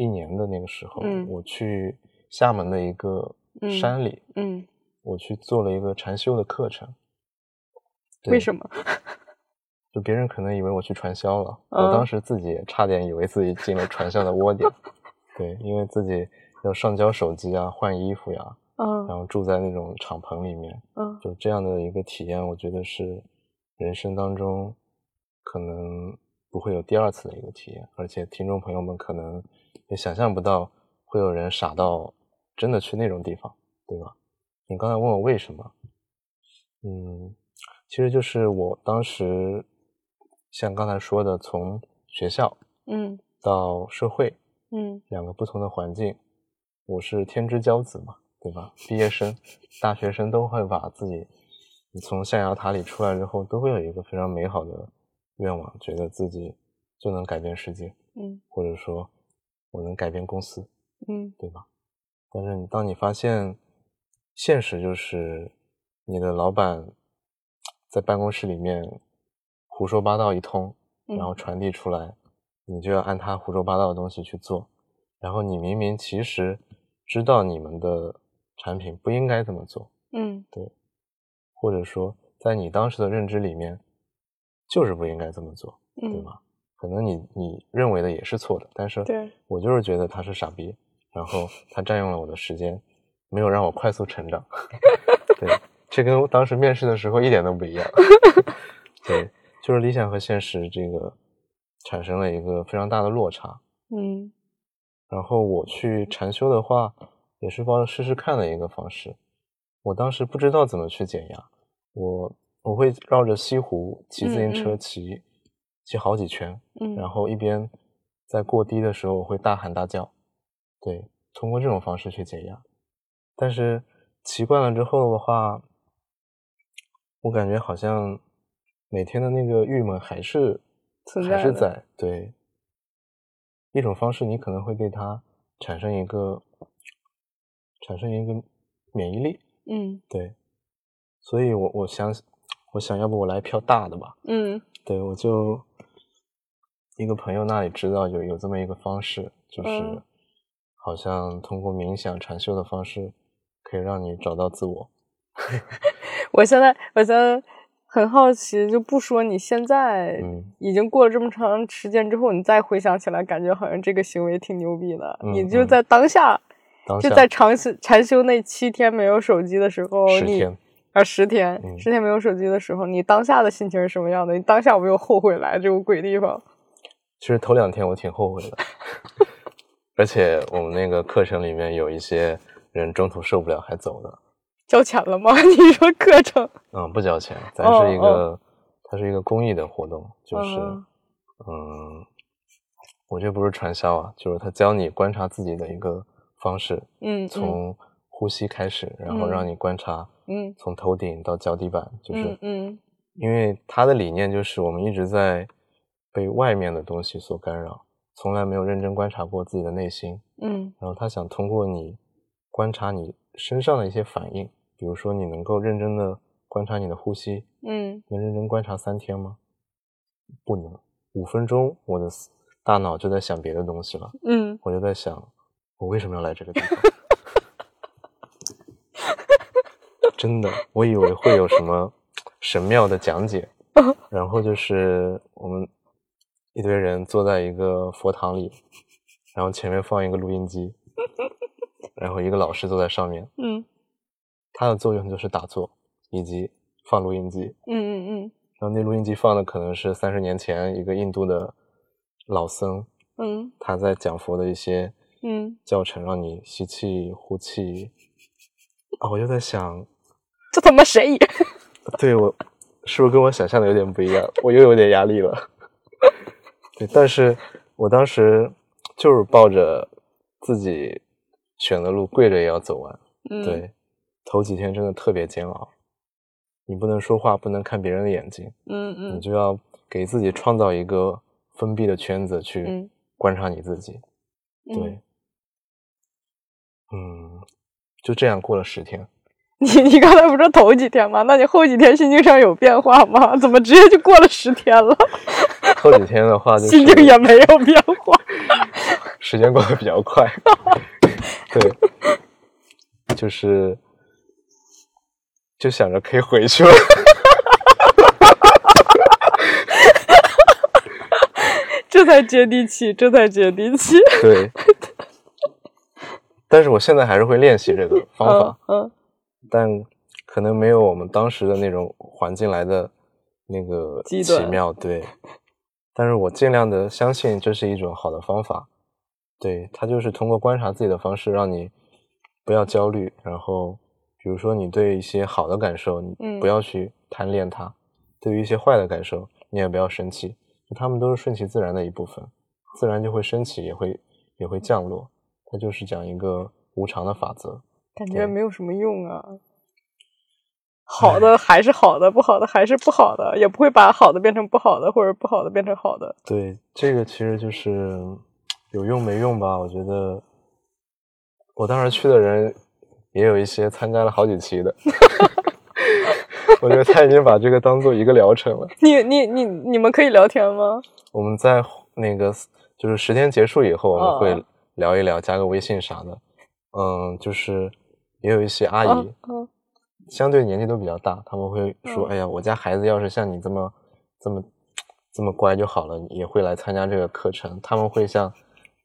[SPEAKER 1] 一年的那个时候，
[SPEAKER 2] 嗯
[SPEAKER 1] 我去厦门的一个
[SPEAKER 2] 嗯
[SPEAKER 1] 山里，
[SPEAKER 2] 嗯，
[SPEAKER 1] 我去做了一个禅修的课程。
[SPEAKER 2] 为什么？
[SPEAKER 1] 就别人可能以为我去传销了，
[SPEAKER 2] 嗯
[SPEAKER 1] 我当时自己也差点以为自己进了传销的窝点。对，因为自己要上交手机啊、换衣服呀，
[SPEAKER 2] 嗯
[SPEAKER 1] 然后住在那种敞篷里面，
[SPEAKER 2] 嗯
[SPEAKER 1] 就这样的一个体验，我觉得是人生当中可能不会有第二次的一个体验，而且听众朋友们可能也想象不到会有人傻到真的去那种地方，对吧？你刚才问我为什么，嗯，其实就是我当时像刚才说的，从学校
[SPEAKER 2] 嗯
[SPEAKER 1] 到社会
[SPEAKER 2] 嗯
[SPEAKER 1] 两个不同的环境，我是天之骄子嘛，对吧？毕业生、大学生都会把自己，你从象牙塔里出来之后，都会有一个非常美好的愿望，觉得自己就能改变世界，
[SPEAKER 2] 嗯
[SPEAKER 1] 或者说我能改变公司，
[SPEAKER 2] 嗯。
[SPEAKER 1] 对吧？但是你当你发现现实就是你的老板在办公室里面胡说八道一通，
[SPEAKER 2] 嗯
[SPEAKER 1] 然后传递出来，你就要按他胡说八道的东西去做，然后你明明其实知道你们的产品不应该这么做，
[SPEAKER 2] 嗯。对。
[SPEAKER 1] 或者说在你当时的认知里面就是不应该这么做，对
[SPEAKER 2] 嗯，
[SPEAKER 1] 吧？可能你你认为的也是错的，但是
[SPEAKER 2] 对
[SPEAKER 1] 我就是觉得他是傻逼，然后他占用了我的时间，没有让我快速成长。对，这跟当时面试的时候一点都不一样。对，就是理想和现实这个产生了一个非常大的落差。
[SPEAKER 2] 嗯
[SPEAKER 1] 然后我去禅修的话，也是抱着试试看的一个方式。我当时不知道怎么去减压，我我会绕着西湖骑自行车骑、骑好几圈，
[SPEAKER 2] 嗯，
[SPEAKER 1] 然后一边在过低的时候我会大喊大叫，对，通过这种方式去解压。但是习惯了之后的话，我感觉好像每天的那个郁闷还是还是在，对。一种方式，你可能会对它产生一个产生一个免疫力，
[SPEAKER 2] 嗯
[SPEAKER 1] 对。所以我我想我想要不我来一票大的吧，
[SPEAKER 2] 嗯
[SPEAKER 1] 对，我就一个朋友那里知道有有这么一个方式，就是
[SPEAKER 2] 嗯
[SPEAKER 1] 好像通过冥想禅修的方式，可以让你找到自我。
[SPEAKER 2] 我现在我现在很好奇，就不说你现在
[SPEAKER 1] 嗯
[SPEAKER 2] 已经过了这么长时间之后，你再回想起来，感觉好像这个行为挺牛逼的。
[SPEAKER 1] 嗯
[SPEAKER 2] 你就
[SPEAKER 1] 嗯
[SPEAKER 2] 在当下，
[SPEAKER 1] 当下
[SPEAKER 2] 就在长修禅修那七天没有手机的时候，你
[SPEAKER 1] 十天，
[SPEAKER 2] 啊十天、
[SPEAKER 1] 嗯
[SPEAKER 2] 十天没有手机的时候，你当下的心情是什么样的？你当下有没有后悔来这种鬼地方？
[SPEAKER 1] 其实头两天我挺后悔的，而且我们那个课程里面有一些人中途受不了还走了，
[SPEAKER 2] 交钱了吗？你说课程？
[SPEAKER 1] 嗯，不交钱，咱
[SPEAKER 2] 哦
[SPEAKER 1] 是一个，它是一个公益的活动，就是，
[SPEAKER 2] 嗯
[SPEAKER 1] 嗯，我这不是传销啊，就是他教你观察自己的一个方式，
[SPEAKER 2] 嗯，嗯。
[SPEAKER 1] 从呼吸开始，然后让你观察，
[SPEAKER 2] 嗯。
[SPEAKER 1] 从头顶到脚底板，就是
[SPEAKER 2] 嗯嗯。
[SPEAKER 1] 因为他的理念就是我们一直在被外面的东西所干扰，从来没有认真观察过自己的内心，
[SPEAKER 2] 嗯
[SPEAKER 1] 然后他想通过你观察你身上的一些反应，比如说你能够认真的观察你的呼吸，
[SPEAKER 2] 嗯
[SPEAKER 1] 能认真观察三天吗？不能，五分钟我的大脑就在想别的东西了，
[SPEAKER 2] 嗯，
[SPEAKER 1] 我就在想，我为什么要来这个地方？真的，我以为会有什么神妙的讲解，然后就是我们一堆人坐在一个佛堂里，然后前面放一个录音机，然后一个老师坐在上面，
[SPEAKER 2] 嗯
[SPEAKER 1] 它的作用就是打坐以及放录音机。
[SPEAKER 2] 嗯嗯嗯
[SPEAKER 1] 然后那录音机放的可能是三十年前一个印度的老僧，
[SPEAKER 2] 嗯
[SPEAKER 1] 他在讲佛的一些
[SPEAKER 2] 嗯，
[SPEAKER 1] 教程，让你吸气、呼气。啊，我就在想，
[SPEAKER 2] 这他妈谁？
[SPEAKER 1] 对我是不是跟我想象的有点不一样？我又有点压力了。对，但是我当时就是抱着自己选的路，跪着也要走完。
[SPEAKER 2] 嗯，
[SPEAKER 1] 对，头几天真的特别煎熬，你不能说话，不能看别人的眼睛，
[SPEAKER 2] 嗯嗯
[SPEAKER 1] 你就要给自己创造一个封闭的圈子去
[SPEAKER 2] 嗯
[SPEAKER 1] 观察你自己。
[SPEAKER 2] 嗯
[SPEAKER 1] 对，嗯，就这样过了十天。
[SPEAKER 2] 你你刚才不是头几天吗？那你后几天心情上有变化吗？怎么直接就过了十天了，
[SPEAKER 1] 后几天的话，就是
[SPEAKER 2] 心情也没有变化？
[SPEAKER 1] 时间过得比较快。对，就是就想着可以回去了。
[SPEAKER 2] 这才接地气，这才接地气。
[SPEAKER 1] 对，但是我现在还是会练习这个方法，
[SPEAKER 2] 嗯
[SPEAKER 1] 但可能没有我们当时的那种环境来的那个奇妙。对，但是我尽量的相信这是一种好的方法。对，它就是通过观察自己的方式，让你不要焦虑。然后，比如说你对一些好的感受，你
[SPEAKER 2] 嗯
[SPEAKER 1] 不要去贪恋它；对于一些坏的感受，你也不要生气。他们都是顺其自然的一部分，自然就会升起，也会也会降落。它就是讲一个无常的法则。
[SPEAKER 2] 感觉没有什么用啊。好的还是好的，不好的还是不好的，也不会把好的变成不好的，或者不好的变成好的。
[SPEAKER 1] 对，这个其实就是有用没用吧？我觉得我当时去的人也有一些参加了好几期的，我觉得他已经把这个当做一个疗程了。
[SPEAKER 2] 你你你你们可以聊天吗？
[SPEAKER 1] 我们在那个就是十天结束以后，我们
[SPEAKER 2] 哦
[SPEAKER 1] 会聊一聊，加个微信啥的。嗯，就是也有一些阿姨，
[SPEAKER 2] 嗯嗯
[SPEAKER 1] 相对年纪都比较大，他们会说：“
[SPEAKER 2] 嗯
[SPEAKER 1] 哎呀，我家孩子要是像你这么这么这么乖就好了，也会来参加这个课程。”他们会像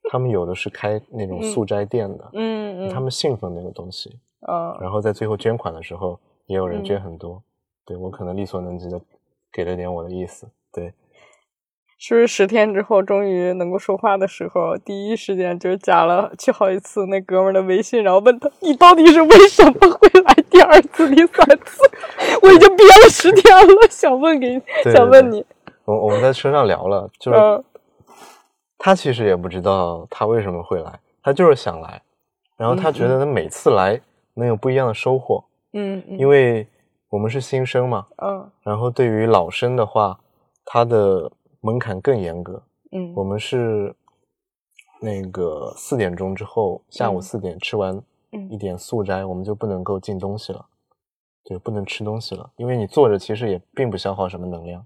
[SPEAKER 1] 他们有的是开那种
[SPEAKER 2] 嗯
[SPEAKER 1] 素斋店的，
[SPEAKER 2] 嗯嗯，
[SPEAKER 1] 他们信奉那个东西，
[SPEAKER 2] 嗯
[SPEAKER 1] 然后在最后捐款的时候，也有人
[SPEAKER 2] 嗯
[SPEAKER 1] 捐很多。对我可能力所能及的给了点我的意思。对，
[SPEAKER 2] 是不是十天之后终于能够说话的时候，第一时间就是加了去好几次那哥们儿的微信，然后问他你到底是为什么会来第二次、第三次？我已经憋了十天了，想问给你，想问你，
[SPEAKER 1] 我我们在车上聊了，就是
[SPEAKER 2] 嗯。
[SPEAKER 1] 他其实也不知道他为什么会来，他就是想来，然后他觉得他每次来能有不一样的收获，
[SPEAKER 2] 嗯嗯，
[SPEAKER 1] 因为我们是新生嘛，
[SPEAKER 2] 嗯。
[SPEAKER 1] 然后对于老生的话，他的门槛更严格。
[SPEAKER 2] 嗯
[SPEAKER 1] 我们是那个四点钟之后，下午
[SPEAKER 2] 嗯
[SPEAKER 1] 四点吃完
[SPEAKER 2] 嗯
[SPEAKER 1] 一点素斋，我们就不能够进东西了，对，不能吃东西了，因为你坐着其实也并不消耗什么能量。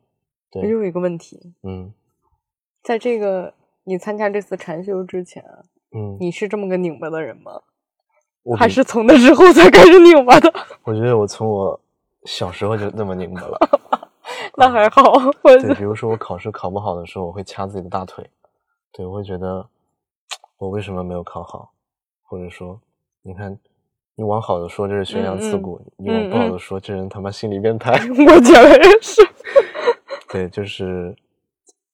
[SPEAKER 1] 对，
[SPEAKER 2] 我有一个问题，
[SPEAKER 1] 嗯
[SPEAKER 2] 在这个你参加这次禅修之前，
[SPEAKER 1] 嗯，
[SPEAKER 2] 你是这么个拧巴的人吗？
[SPEAKER 1] 我
[SPEAKER 2] 还是从那之后才开始拧巴的？
[SPEAKER 1] 我觉得我从我小时候就那么拧巴了。
[SPEAKER 2] 那还好，我
[SPEAKER 1] 对，比如说我考试考不好的时候，我会掐自己的大腿，对我会觉得我为什么没有考好，或者说，你看，你往好的说这是悬梁刺股，你往不好的说这人他妈心理变态。
[SPEAKER 2] 我觉得也是。
[SPEAKER 1] 对，就是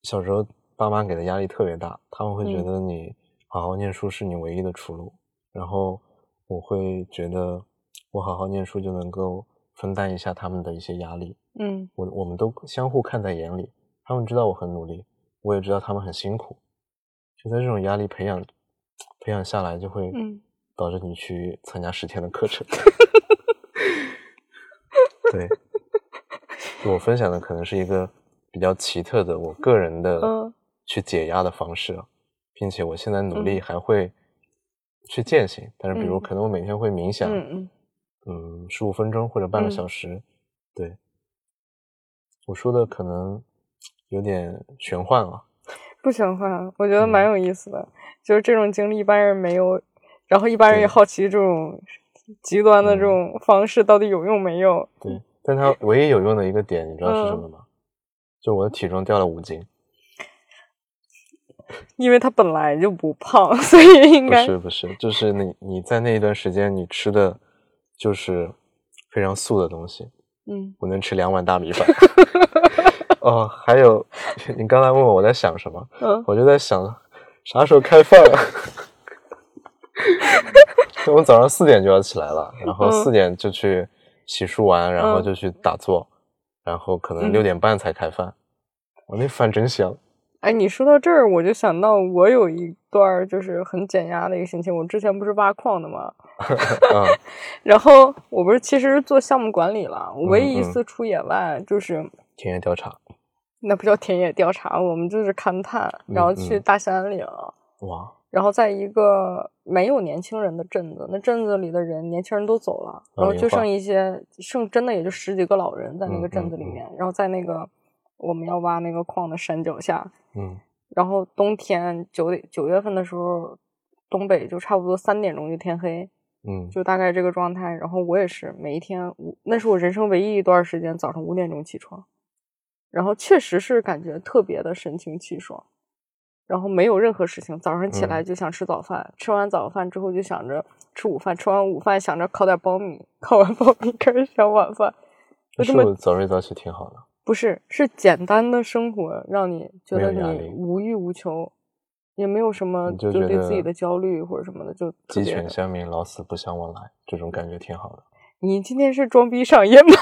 [SPEAKER 1] 小时候爸妈给的压力特别大，他们会觉
[SPEAKER 2] 嗯
[SPEAKER 1] 得你好好念书是你唯一的出路，然后我会觉得我好好念书就能够分担一下他们的一些压力。
[SPEAKER 2] 嗯。
[SPEAKER 1] 我我们都相互看在眼里，他们知道我很努力，我也知道他们很辛苦，就在这种压力培养培养下来，就会
[SPEAKER 2] 嗯。
[SPEAKER 1] 导致你去参加十天的课程。对，我分享的可能是一个比较奇特的我个人的
[SPEAKER 2] 嗯。
[SPEAKER 1] 去解压的方式，并且我现在努力
[SPEAKER 2] 嗯。
[SPEAKER 1] 还会去践行，但是比如
[SPEAKER 2] 嗯。
[SPEAKER 1] 可能我每天会冥想，
[SPEAKER 2] 嗯嗯。
[SPEAKER 1] 嗯，十五分钟或者半个
[SPEAKER 2] 嗯。
[SPEAKER 1] 小时。对，我说的可能有点玄幻啊。
[SPEAKER 2] 不玄幻，我觉得蛮
[SPEAKER 1] 嗯
[SPEAKER 2] 有意思的。就是这种经历，一般人没有，然后一般人也好奇这种极端的这
[SPEAKER 1] 嗯
[SPEAKER 2] 种方式到底有用没有。
[SPEAKER 1] 对，但它唯一有用的一个点，你知道是什
[SPEAKER 2] 嗯
[SPEAKER 1] 么吗？就我的体重掉了五斤，
[SPEAKER 2] 因为他本来就不胖，所以应该
[SPEAKER 1] 不
[SPEAKER 2] 该
[SPEAKER 1] 是不是，就是你你在那一段时间你吃的就是非常素的东西，
[SPEAKER 2] 嗯
[SPEAKER 1] 我能吃两碗大米饭。哦，还有你刚才问我我在想什么，
[SPEAKER 2] 嗯
[SPEAKER 1] 我就在想啥时候开饭。我早上四点就要起来了，然后
[SPEAKER 2] 嗯
[SPEAKER 1] 四点就去洗漱完，然后
[SPEAKER 2] 嗯
[SPEAKER 1] 就去打坐，然后可能
[SPEAKER 2] 嗯
[SPEAKER 1] 六点半才开饭。我那饭真香。
[SPEAKER 2] 哎，你说到这儿，我就想到我有一段就是很减压的一个心情。我之前不是挖矿的吗？
[SPEAKER 1] 嗯
[SPEAKER 2] 然后我不是其实做项目管理了，我唯一一
[SPEAKER 1] 嗯。
[SPEAKER 2] 次出野外就是
[SPEAKER 1] 田野调查，
[SPEAKER 2] 那不叫田野调查，我们就是勘探，然后去大兴安岭，
[SPEAKER 1] 哇，
[SPEAKER 2] 然后在一个没有年轻人的镇子，那镇子里的人年轻人都走了，然后就剩一些剩真的也就十几个老人在那个镇子里面，然后在那个我们要挖那个矿的山脚下，
[SPEAKER 1] 嗯。
[SPEAKER 2] 然后冬天九点九月份的时候，东北就差不多三点钟就天黑，
[SPEAKER 1] 嗯
[SPEAKER 2] 就大概这个状态。然后我也是每一天五，那是我人生唯一一段时间早上五点钟起床，然后确实是感觉特别的神清气爽，然后没有任何事情，早上起来
[SPEAKER 1] 嗯。
[SPEAKER 2] 就想吃早饭，吃完早饭之后就想着吃午饭，吃完午饭想着烤点苞米，烤完苞米开始想晚饭，就这么
[SPEAKER 1] 是早睡早起挺好的。
[SPEAKER 2] 不是，是简单的生活让你觉得你无欲无求，也没有什么
[SPEAKER 1] 你就
[SPEAKER 2] 对自己的焦虑或者什么的，就
[SPEAKER 1] 鸡。犬相鸣，老死不相往来，这种感觉挺好的。
[SPEAKER 2] 你今天是装逼上瘾吗？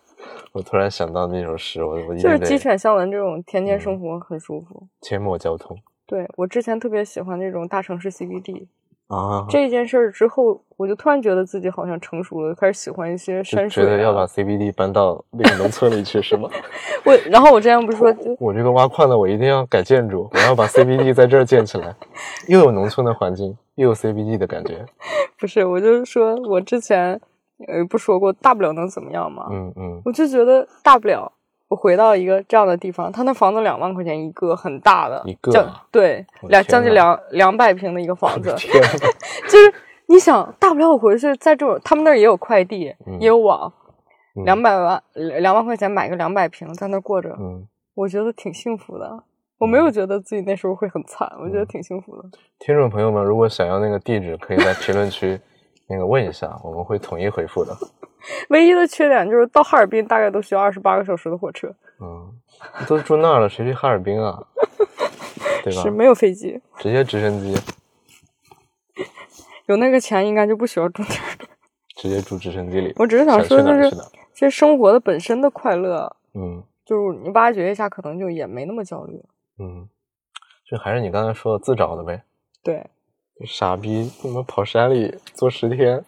[SPEAKER 1] 我突然想到那首诗，我我一
[SPEAKER 2] 就是鸡犬相闻这种田间
[SPEAKER 1] 嗯
[SPEAKER 2] 生活很舒服。
[SPEAKER 1] 阡陌交通
[SPEAKER 2] 对我之前特别喜欢那种大城市 CBD，
[SPEAKER 1] 啊，
[SPEAKER 2] 这件事儿之后，我就突然觉得自己好像成熟了，开始喜欢一些山水、啊。
[SPEAKER 1] 觉得要把 CBD 搬到那个农村里去，是吗？
[SPEAKER 2] 我，然后我之前不是说，就
[SPEAKER 1] 我这个挖矿的，我一定要改建筑，我要把 CBD 在这儿建起来，又有农村的环境，又有 CBD 的感觉。
[SPEAKER 2] 不是，我就是说我之前呃不说过，大不了能怎么样嘛？
[SPEAKER 1] 嗯嗯
[SPEAKER 2] 我就觉得大不了我回到一个这样的地方，他那房子两万块钱一个，很大的，
[SPEAKER 1] 一个啊
[SPEAKER 2] 对两将近两两百平的一个房子，就是你想，大不了我回去在这种他们那儿也有快递，
[SPEAKER 1] 嗯
[SPEAKER 2] 也有网，
[SPEAKER 1] 嗯
[SPEAKER 2] 两百万两万块钱买个两百平，在那儿过着，
[SPEAKER 1] 嗯，
[SPEAKER 2] 我觉得挺幸福的。我没有觉得自己那时候会很惨，我觉得
[SPEAKER 1] 嗯
[SPEAKER 2] 挺幸福的。
[SPEAKER 1] 听众朋友们，如果想要那个地址，可以在评论区那个问一下，我们会统一回复的。
[SPEAKER 2] 唯一的缺点就是到哈尔滨大概都需要二十八个小时的火车，
[SPEAKER 1] 嗯，都住那儿了，谁去哈尔滨啊？对吧？
[SPEAKER 2] 是没有飞机，
[SPEAKER 1] 直接直升机，
[SPEAKER 2] 有那个钱应该就不需要住那儿。
[SPEAKER 1] 直接住直升机里。
[SPEAKER 2] 我只是想
[SPEAKER 1] 想
[SPEAKER 2] 说，就是
[SPEAKER 1] 去哪儿去哪儿。
[SPEAKER 2] 其实生活的本身的快乐，
[SPEAKER 1] 嗯
[SPEAKER 2] 就是你挖掘一下，可能就也没那么焦虑。
[SPEAKER 1] 嗯，就还是你刚才说的自找的呗。
[SPEAKER 2] 对，
[SPEAKER 1] 傻逼，怎么跑山里坐十天，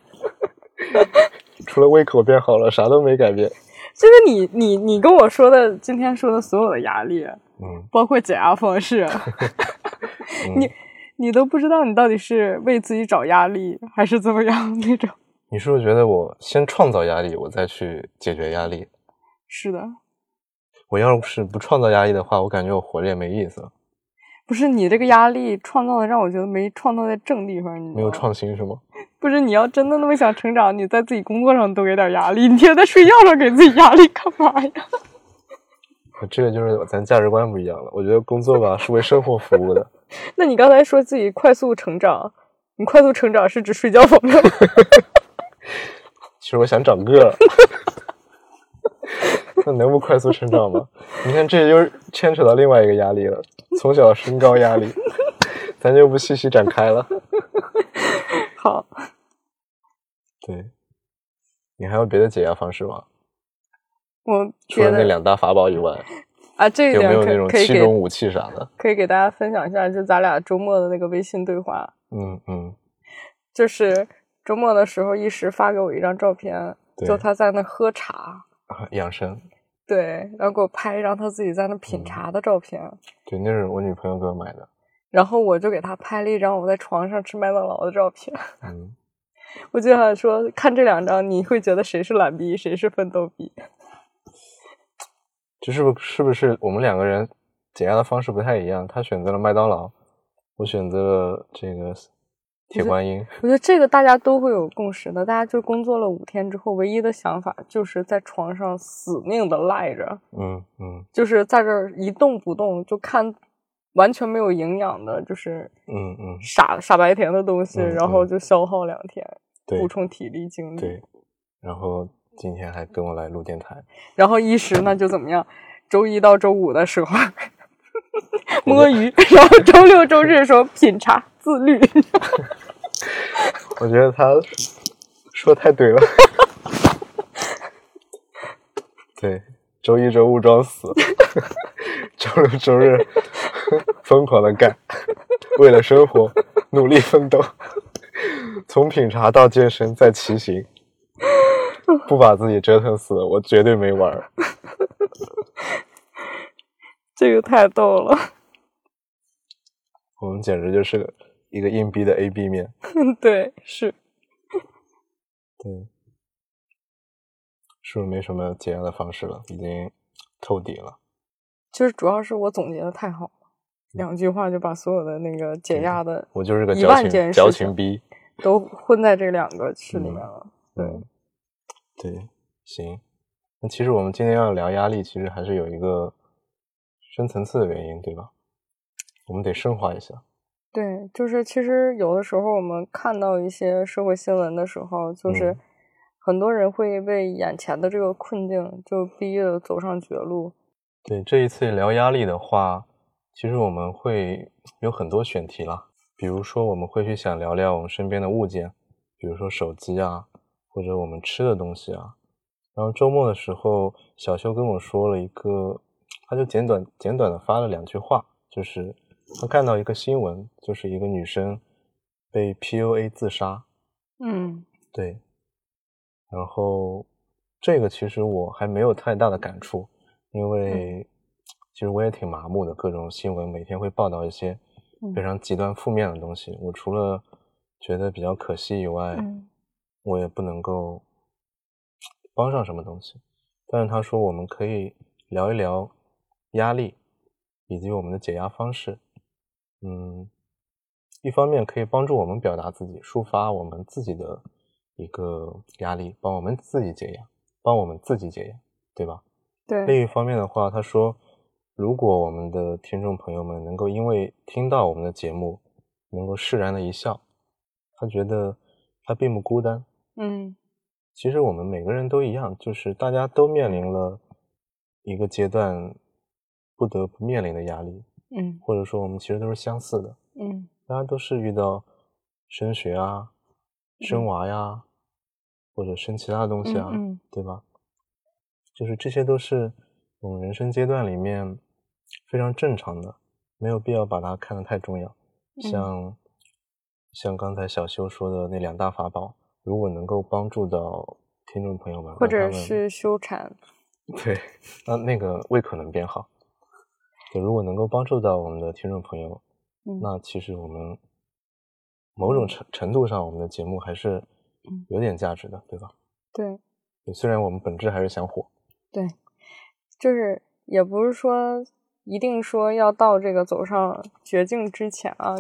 [SPEAKER 1] 除了胃口变好了，啥都没改变。
[SPEAKER 2] 就是你你你跟我说的今天说的所有的压力，
[SPEAKER 1] 嗯，
[SPEAKER 2] 包括减压方式，
[SPEAKER 1] 嗯
[SPEAKER 2] 你你都不知道你到底是为自己找压力，还是怎么样那种。
[SPEAKER 1] 你是不是觉得我先创造压力，我再去解决压力？
[SPEAKER 2] 是的，
[SPEAKER 1] 我要是不创造压力的话，我感觉我活着也没意思，
[SPEAKER 2] 不是你这个压力创造的让我觉得没创造在正地方，你
[SPEAKER 1] 没有创新是吗？
[SPEAKER 2] 不是你要真的那么想成长，你在自己工作上多给点压力，你天天在睡觉上给自己压力干嘛呀？
[SPEAKER 1] 这个就是咱价值观不一样了。我觉得工作吧是为生活服务的，
[SPEAKER 2] 那你刚才说自己快速成长，你快速成长是指睡觉方面吗？
[SPEAKER 1] 其实我想长个儿，那 能不快速成长吗？你看，这就牵扯到另外一个压力了，从小身高压力，咱就不细细展开了。
[SPEAKER 2] 好，
[SPEAKER 1] 对，你还有别的解压方式吗？
[SPEAKER 2] 我
[SPEAKER 1] 除了那两大法宝以外，
[SPEAKER 2] 啊，这一
[SPEAKER 1] 有没有那种七种武器啥的？
[SPEAKER 2] 可以给大家分享一下，就咱俩周末的那个微信对话，
[SPEAKER 1] 嗯嗯，
[SPEAKER 2] 就是周末的时候一时发给我一张照片，就他在那喝茶，
[SPEAKER 1] 啊养生。
[SPEAKER 2] 对，然后给我拍一张他自己在那品
[SPEAKER 1] 嗯
[SPEAKER 2] 茶的照片，
[SPEAKER 1] 对，那是我女朋友给我买的。
[SPEAKER 2] 然后我就给他拍了一张我在床上吃麦当劳的照片。
[SPEAKER 1] 嗯，
[SPEAKER 2] 我就想说，看这两张，你会觉得谁是懒逼，谁是奋斗逼？
[SPEAKER 1] 这是不是不是我们两个人解压的方式不太一样？他选择了麦当劳，我选择了这个铁观音，
[SPEAKER 2] 我觉得这个大家都会有共识的，大家就工作了五天之后，唯一的想法就是在床上死命的赖着，
[SPEAKER 1] 嗯嗯
[SPEAKER 2] 就是在这儿一动不动，就看完全没有营养的，就是
[SPEAKER 1] 嗯嗯，
[SPEAKER 2] 傻傻白甜的东西，
[SPEAKER 1] 嗯
[SPEAKER 2] 然后
[SPEAKER 1] 嗯
[SPEAKER 2] 就消耗两天，
[SPEAKER 1] 对
[SPEAKER 2] 补充体力精力。
[SPEAKER 1] 对，然后今天还跟我来录电台，
[SPEAKER 2] 然后一时呢就怎么样？周一到周五的时候摸鱼，然后周六周日的时候品茶自律。
[SPEAKER 1] 我觉得他说太对了。对，周一周五装死，周六周日疯狂的干，为了生活努力奋斗，从品茶到健身再骑行，不把自己折腾死，我绝对没玩儿。
[SPEAKER 2] 这个太逗了，
[SPEAKER 1] 我们简直就是个一个硬币的 A B 面。
[SPEAKER 2] 对，是
[SPEAKER 1] 对，是不是没什么解压的方式了？已经透底了。
[SPEAKER 2] 就是主要是我总结的太好了，两句话就把所有的那个解压的
[SPEAKER 1] 我就是个矫情
[SPEAKER 2] 件
[SPEAKER 1] 矫
[SPEAKER 2] 情
[SPEAKER 1] 情逼。
[SPEAKER 2] 都混在这两个区里面了。对
[SPEAKER 1] 嗯，对，行。那其实我们今天要聊压力，其实还是有一个深层次的原因，对吧？我们得升华一下。
[SPEAKER 2] 对，就是其实有的时候我们看到一些社会新闻的时候，就是
[SPEAKER 1] 嗯
[SPEAKER 2] 很多人会为眼前的这个困境就逼着走上绝路。
[SPEAKER 1] 对，这一次聊压力的话，其实我们会有很多选题啦。比如说，我们会去想聊聊我们身边的物件，比如说手机啊，或者我们吃的东西啊。然后周末的时候，小修跟我说了一个，他就简短简短的发了两句话，就是他看到一个新闻，就是一个女生被 PUA 自杀，
[SPEAKER 2] 嗯。
[SPEAKER 1] 对，然后这个其实我还没有太大的感触，因为其实我也挺麻木的，各种新闻每天会报道一些
[SPEAKER 2] 嗯。
[SPEAKER 1] 非常极端负面的东西，我除了觉得比较可惜以外，
[SPEAKER 2] 嗯。
[SPEAKER 1] 我也不能够帮上什么东西。但是他说我们可以聊一聊压力以及我们的解压方式，嗯，一方面可以帮助我们表达自己，抒发我们自己的一个压力，帮我们自己解压，帮我们自己解压，对吧？
[SPEAKER 2] 对，
[SPEAKER 1] 另一方面的话，他说，如果我们的听众朋友们能够因为听到我们的节目，能够释然的一笑，他觉得他并不孤单。
[SPEAKER 2] 嗯
[SPEAKER 1] 其实我们每个人都一样，就是大家都面临了一个阶段不得不面临的压力，
[SPEAKER 2] 嗯
[SPEAKER 1] 或者说我们其实都是相似的，
[SPEAKER 2] 嗯
[SPEAKER 1] 大家都是遇到升学啊、生娃呀，或者生其他东西啊，
[SPEAKER 2] 嗯嗯
[SPEAKER 1] 对吧？就是这些都是我们人生阶段里面非常正常的，没有必要把它看得太重要。
[SPEAKER 2] 嗯
[SPEAKER 1] 像、像刚才小修说的那两大法宝，如果能够帮助到听众朋友们，
[SPEAKER 2] 或者是修产。
[SPEAKER 1] 对，那那个胃口能变好。对，如果能够帮助到我们的听众朋友，
[SPEAKER 2] 嗯。
[SPEAKER 1] 那其实我们某种程程度上，我们的节目还是
[SPEAKER 2] 嗯。
[SPEAKER 1] 有点价值的，对吧？
[SPEAKER 2] 对。
[SPEAKER 1] 对虽然我们本质还是想火，
[SPEAKER 2] 对，就是也不是说一定说要到这个走上绝境之前啊，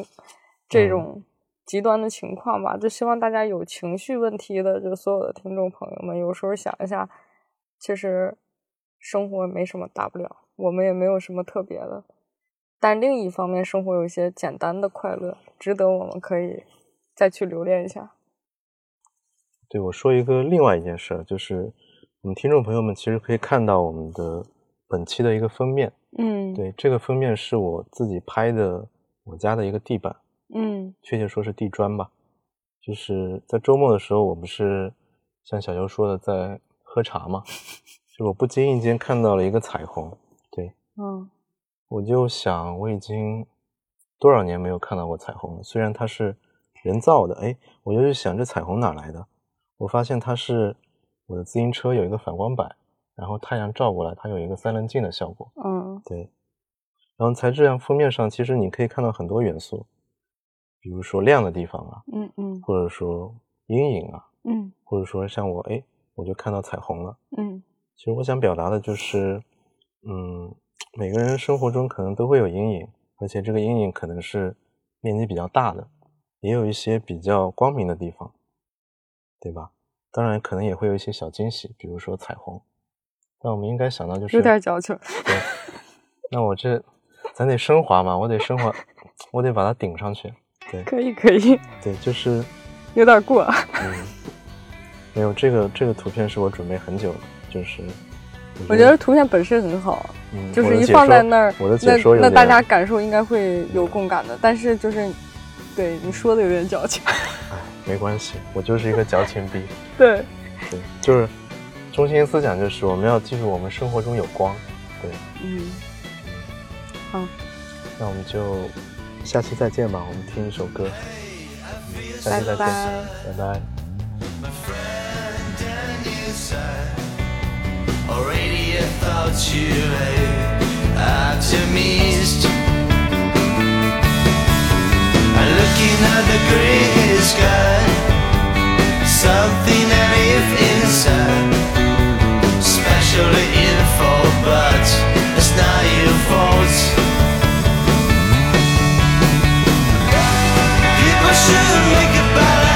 [SPEAKER 2] 这
[SPEAKER 1] 嗯。
[SPEAKER 2] 种极端的情况吧，就希望大家有情绪问题的，就所有的听众朋友们，有时候想一下，其实生活没什么大不了，我们也没有什么特别的，但另一方面，生活有一些简单的快乐，值得我们可以再去留恋一下。
[SPEAKER 1] 对我说一个另外一件事，就是我们听众朋友们其实可以看到我们的本期的一个封面，
[SPEAKER 2] 嗯，，
[SPEAKER 1] 对，这个封面是我自己拍的我家的一个地板，
[SPEAKER 2] 嗯
[SPEAKER 1] 确切说是地砖吧。就是在周末的时候，我不是像小优说的在喝茶嘛，就我不经意间看到了一个彩虹，对
[SPEAKER 2] 嗯
[SPEAKER 1] 我就想我已经多少年没有看到过彩虹了，虽然它是人造的，哎，我就去想这彩虹哪来的？我发现它是我的自行车有一个反光板，然后太阳照过来，它有一个三棱镜的效果，
[SPEAKER 2] 嗯
[SPEAKER 1] 对。然后材质上封面上，其实你可以看到很多元素，比如说亮的地方啊，
[SPEAKER 2] 嗯嗯
[SPEAKER 1] 或者说阴影啊，
[SPEAKER 2] 嗯
[SPEAKER 1] 或者说像我，哎，我就看到彩虹了。
[SPEAKER 2] 嗯
[SPEAKER 1] 其实我想表达的就是，嗯，每个人生活中可能都会有阴影，而且这个阴影可能是面积比较大的，也有一些比较光明的地方，对吧？当然，可能也会有一些小惊喜，比如说彩虹。那我们应该想到就是
[SPEAKER 2] 有点矫情。
[SPEAKER 1] 对，那我这咱得升华嘛，我得升华，我得把它顶上去。对
[SPEAKER 2] 可以可以，
[SPEAKER 1] 对，就是
[SPEAKER 2] 有点过。
[SPEAKER 1] 嗯，没有这个这个图片是我准备很久的，就是
[SPEAKER 2] 我觉得图片本身很好，
[SPEAKER 1] 嗯，
[SPEAKER 2] 就是一放在那儿，
[SPEAKER 1] 我的解
[SPEAKER 2] 那
[SPEAKER 1] 说有点
[SPEAKER 2] 那大家感受应该会有共感的。但是就是，对你说的有点矫情。
[SPEAKER 1] 哎没关系，我就是一个矫情逼。
[SPEAKER 2] 对，
[SPEAKER 1] 对，就是中心思想就是我们要记住我们生活中有光。对，
[SPEAKER 2] 嗯，好，
[SPEAKER 1] 那我们就下期再见吧，我们听一首歌。嗯下期再见，
[SPEAKER 2] 拜
[SPEAKER 1] 拜拜
[SPEAKER 3] friend and you said already thought you eh? optimist. I'm looking at the gray sky. Something I live inside. Especially in fall but it's not your fault. People should make a balance